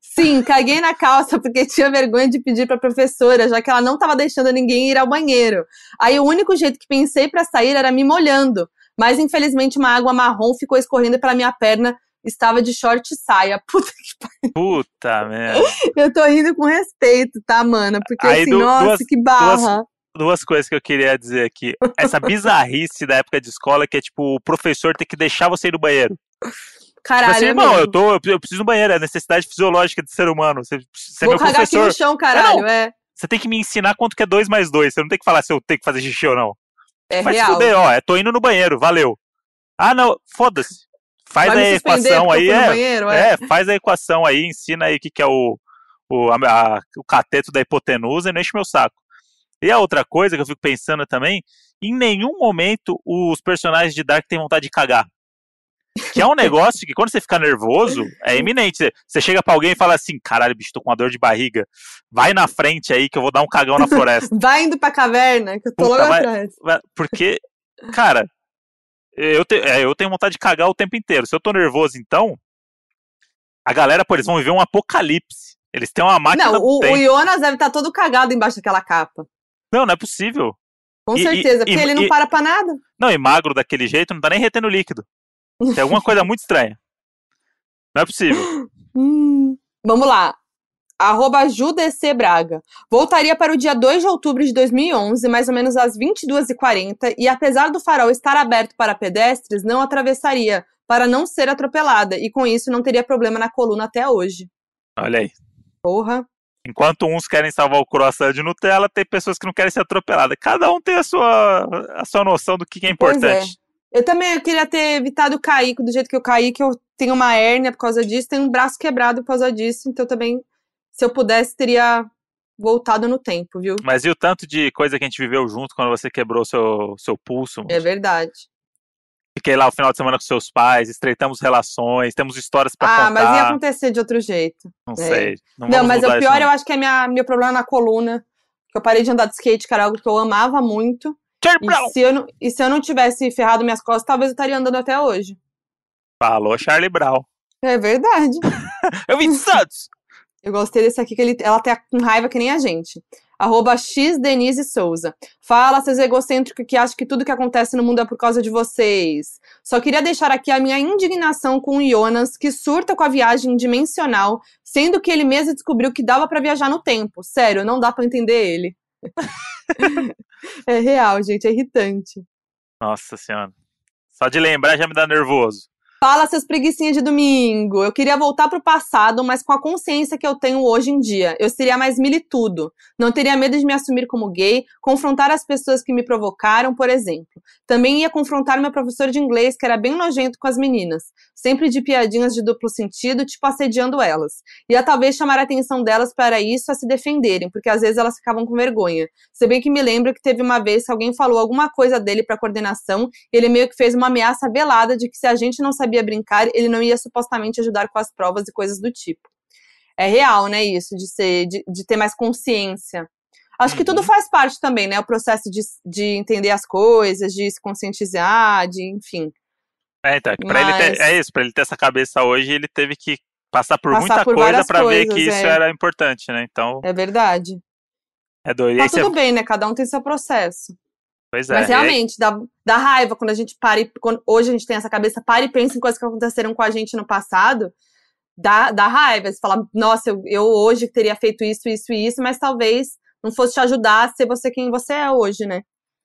Sim, caguei na calça porque tinha vergonha de pedir pra professora, já que ela não tava deixando ninguém ir ao banheiro. Aí o único jeito que pensei pra sair era me molhando, mas infelizmente uma água marrom ficou escorrendo pela minha perna. Estava de short e saia. Puta que Puta merda. eu tô rindo com respeito, tá, mana? Porque Aí, assim, du- nossa, duas- que barra. Duas coisas que eu queria dizer aqui. Essa bizarrice da época de escola, que é tipo, o professor ter que deixar você ir no banheiro. Tipo Caralho, assim, é irmão, mesmo. eu, tô, eu preciso ir no banheiro, é necessidade fisiológica de ser humano. Você, você é Vou meu cagar aqui professor. no chão, caralho, é. Você tem que me ensinar quanto que é 2 mais 2. Você não tem que falar se eu tenho que fazer xixi ou não. É Vai real. fuder, ó. É, tô indo no banheiro, valeu. Ah, não, foda-se. Faz Vai a equação aí, é, banheiro, é. é, faz a equação aí, ensina aí o que, que é o, o, a- a- o cateto da hipotenusa e não enche meu saco. E a outra coisa que eu fico pensando também, em nenhum momento os personagens de Dark têm vontade de cagar. Que é um negócio que quando você fica nervoso, é iminente. Você- chega pra alguém e fala assim, caralho, bicho, tô com uma dor de barriga. Vai na frente aí que eu vou dar um cagão na floresta. Vai indo pra caverna, que eu tô Puta, logo vai- atrás. Vai- Porque, cara, eu, te- é, eu tenho vontade de cagar o tempo inteiro. Se eu tô nervoso, então, a galera, pô, eles vão viver um apocalipse. Eles têm uma máquina Não, o, o Jonas deve estar todo cagado embaixo daquela capa. Não, não é possível. Com E- e- certeza, porque e- ele não e- para pra nada. Não, e magro daquele jeito não tá nem retendo líquido. Tem alguma coisa muito estranha. Não é possível. Hum. Vamos lá. Arroba JuDC Braga. Voltaria para o dia 2 de outubro de 2011, mais ou menos às 22h40, e apesar do farol estar aberto para pedestres, não atravessaria, para não ser atropelada, e com isso não teria problema na coluna até hoje. Olha aí. Porra. Enquanto uns querem salvar o croissant de Nutella, tem pessoas que não querem ser atropeladas. Cada um tem a sua, a sua noção do que é é. importante. Eu também queria ter evitado cair do jeito que eu caí, que eu tenho uma hérnia por causa disso, tenho um braço quebrado por causa disso, então também, se eu pudesse, teria voltado no tempo, viu? Mas e o tanto de coisa que a gente viveu junto quando você quebrou seu, seu pulso? É verdade. Fiquei lá o final de semana com seus pais, estreitamos relações, temos histórias pra Ah, contar. mas ia acontecer de outro jeito. Não É. sei. Não, Não, mas o pior eu acho que é minha, meu problema na coluna. Que eu parei de andar de skate, era algo que eu amava muito. Charlie E Brown! se, eu não, e se eu não tivesse ferrado minhas costas, talvez eu estaria andando até hoje. Falou Charlie Brown. É verdade. Eu vim de Santos! Eu gostei desse aqui, que ele, ela tá com raiva que nem a gente. Arroba X Souza. Fala, seus egocêntricos que acham que tudo que acontece no mundo é por causa de vocês. Só queria deixar aqui a minha indignação com o Jonas, que surta com a viagem dimensional, sendo que ele mesmo descobriu que dava pra viajar no tempo. Sério, não dá pra entender ele. é real, gente, é irritante. Nossa senhora. Só de lembrar já me dá nervoso. Fala, seus preguicinhas de domingo. Eu queria voltar pro passado, mas com a consciência que eu tenho hoje em dia. Eu seria mais militudo. Não teria medo de me assumir como gay, confrontar as pessoas que me provocaram, por exemplo. Também ia confrontar meu professor de inglês, que era bem nojento com as meninas. Sempre de piadinhas de duplo sentido, tipo assediando elas. Ia talvez chamar a atenção delas para isso, a se defenderem, porque às vezes elas ficavam com vergonha. Se bem que me lembro que teve uma vez que alguém falou alguma coisa dele pra coordenação, e ele meio que fez uma ameaça velada de que se a gente não sabia brincar, ele não ia supostamente ajudar com as provas e coisas do tipo. É real, né, isso, de ser, de, de ter mais consciência. Acho que tudo Uhum. faz parte também, né? O processo de, de entender as coisas, de se conscientizar, de, enfim, É, então, pra ele ter- Mas- é isso, pra ele ter essa cabeça hoje, ele teve que passar por Passar muita por coisa pra ver que isso é. era importante, né? Então, é verdade. é doido. Tá aí você- tudo bem, né? Cada um tem seu processo. Pois é. Mas realmente, dá, dá raiva quando a gente para e. Quando, hoje a gente tem essa cabeça, para e pensa em coisas que aconteceram com a gente no passado. Dá, dá raiva. Você fala, nossa, eu, eu hoje teria feito isso, isso e isso, mas talvez não fosse te ajudar a ser você quem você é hoje, né?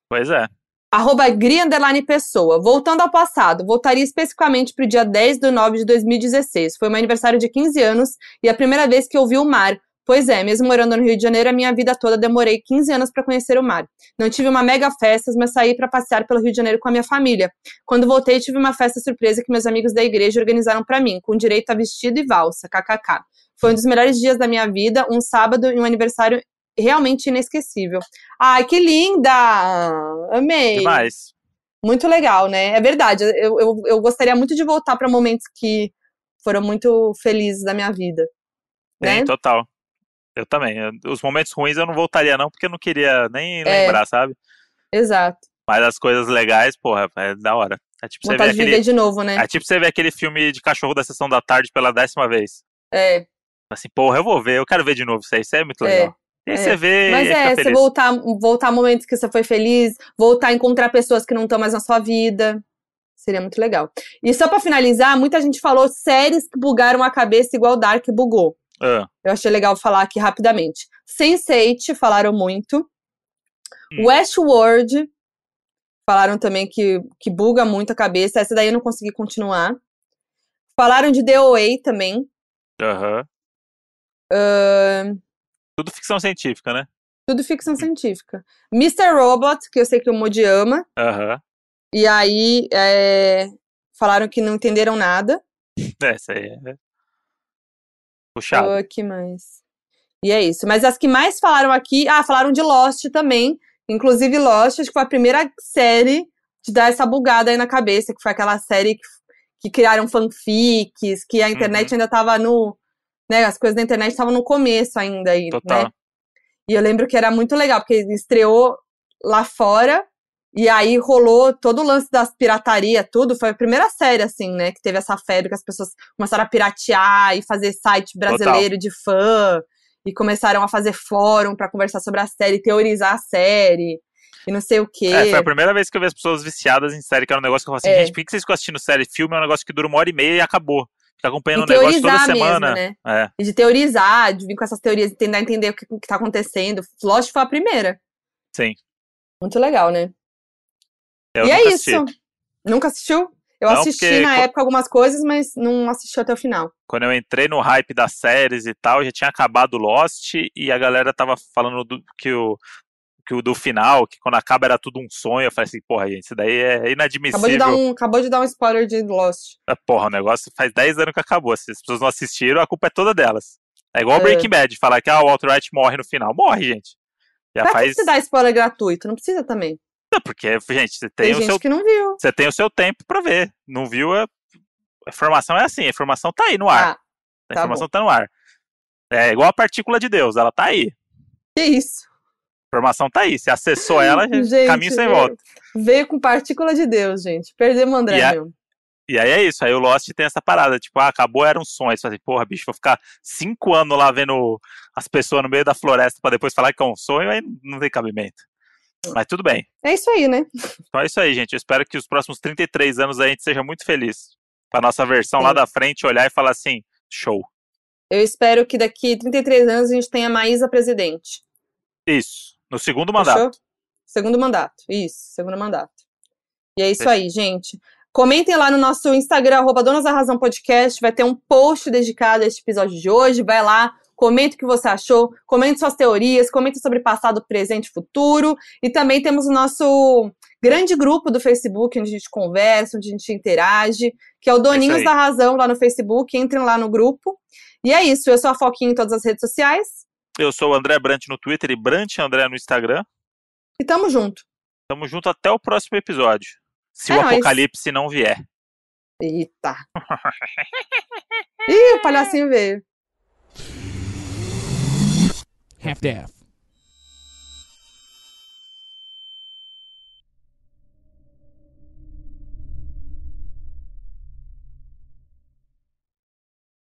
Pois é. Arroba Gri Underline Pessoa. Voltando ao passado, voltaria especificamente pro dia 10 de 9 de 2016. Foi meu aniversário de 15 anos e a primeira vez que eu vi o mar. Pois é, mesmo morando no Rio de Janeiro, a minha vida toda demorei 15 anos para conhecer o mar. Não tive uma mega festa, mas saí para passear pelo Rio de Janeiro com a minha família. Quando voltei, tive uma festa surpresa que meus amigos da igreja organizaram para mim, com direito a vestido e valsa, kkk. Foi um dos melhores dias da minha vida, um sábado e um aniversário realmente inesquecível. Ai, que linda! Amei! Demais. Muito legal, né? É verdade. Eu, eu, eu gostaria muito de voltar para momentos que foram muito felizes da minha vida. Sim, Né? total. Eu também. Os momentos ruins eu não voltaria, não, porque eu não queria nem É. lembrar, sabe? Exato. Mas as coisas legais, porra, é da hora. É tipo você ver de aquele. viver de novo, né? É tipo você ver aquele filme de cachorro da sessão da tarde pela décima vez. É. Assim, porra, eu vou ver, eu quero ver de novo isso aí, isso é muito É, legal. E aí é. você vê Mas e é, você voltar, voltar a momentos que você foi feliz, voltar a encontrar pessoas que não estão mais na sua vida. Seria muito legal. E só pra finalizar, muita gente falou séries que bugaram a cabeça igual Dark bugou. Ah, Eu achei legal falar aqui rapidamente. Sense8 falaram muito. Hum. Westworld falaram também que, que buga muito a cabeça. Essa daí eu não consegui continuar. Falaram de DOA também. Aham. Ahn, Tudo ficção científica, né? tudo ficção científica. Mr. Robot, que eu sei que o Modi ama. Aham. E aí é, falaram que não entenderam nada. É, isso aí é. Puxado. Ah, que mais? E é isso. Mas as que mais falaram aqui. Ah, falaram de Lost também. Inclusive, Lost, acho que foi a primeira série de dar essa bugada aí na cabeça, que foi aquela série que, que criaram fanfics, que a internet ainda tava no. Né, as coisas da internet estavam no começo ainda aí, Total. né? E eu lembro que era muito legal, porque estreou lá fora, e aí rolou todo o lance das pirataria, tudo. Foi a primeira série, assim, né? Que teve essa febre que as pessoas começaram a piratear e fazer site brasileiro de fã. E começaram a fazer fórum pra conversar sobre a série, teorizar a série. E não sei o quê. É, foi a primeira vez que eu vi as pessoas viciadas em série, que era um negócio que eu falava assim, É. gente, por que vocês ficam assistindo série? Filme é um negócio que dura uma hora e meia e acabou. Fica acompanhando E um negócio toda mesmo, semana. né? É, E de teorizar, de vir com essas teorias, tentar entender o que, o que tá acontecendo. Lost foi a primeira. sim. Muito legal, né? Eu e é isso. assisti. Nunca assistiu? Eu Não, assisti na época algumas coisas, mas não assisti até o final. Quando eu entrei no hype das séries e tal, já tinha acabado Lost e a galera tava falando do, que o que o do final, que quando acaba era tudo um sonho. Eu falei assim, porra, gente, isso daí é inadmissível. Acabou de, dar um, acabou de dar um spoiler de Lost. Ah, Porra, o negócio faz 10 anos que acabou. Se as pessoas não assistiram, a culpa é toda delas. É igual É. Breaking Bad, falar que ah, o Walter White morre no final. Morre, gente. Já pra faz. que você dá spoiler gratuito? Não precisa também. Não, porque, gente, você Tem, tem, o gente seu, que não viu. você tem o seu tempo pra ver. Não viu? A, a informação é assim, a informação tá aí no ar. Ah, a tá informação tá no ar. É igual a partícula de Deus, ela tá aí. que isso? A informação tá aí. Você acessou ela, Gente, caminho sem veio- volta. Veio com partícula de Deus, gente. Perdemos o André, E a- meu. E aí é isso, aí o Lost tem essa parada, tipo, ah, acabou, era um sonho. Você fala assim, porra, bicho, vou ficar cinco anos lá vendo as pessoas no meio da floresta pra depois falar que é um sonho, aí não tem cabimento. Mas tudo bem. É isso aí, né? Então é isso aí, gente. Eu espero que os próximos 33 anos a gente seja muito feliz. Pra nossa versão lá Sim. da frente olhar e falar assim, show. Eu espero que daqui 33 anos a gente tenha Maísa presidente. Isso. No segundo mandato. Fechou? Segundo mandato. Isso, segundo mandato. E é isso Fechou. aí, gente. Comentem lá no nosso Instagram, arroba Donas da Razão Podcast. Vai ter um post dedicado a este episódio de hoje. Vai lá, comente o que você achou, comente suas teorias, comente sobre passado, presente e futuro. E também temos o nosso grande grupo do Facebook, onde a gente conversa, onde a gente interage, que é o Doninhos aí. da Razão lá no Facebook. Entrem lá no grupo. E é isso. Eu sou a Foquinha em todas as redes sociais. Eu sou o André Brant no Twitter e Brant André no Instagram. E tamo junto. Tamo junto até o próximo episódio. Se É o nóis. apocalipse não vier. Eita. Ih, o palhacinho veio. half daff.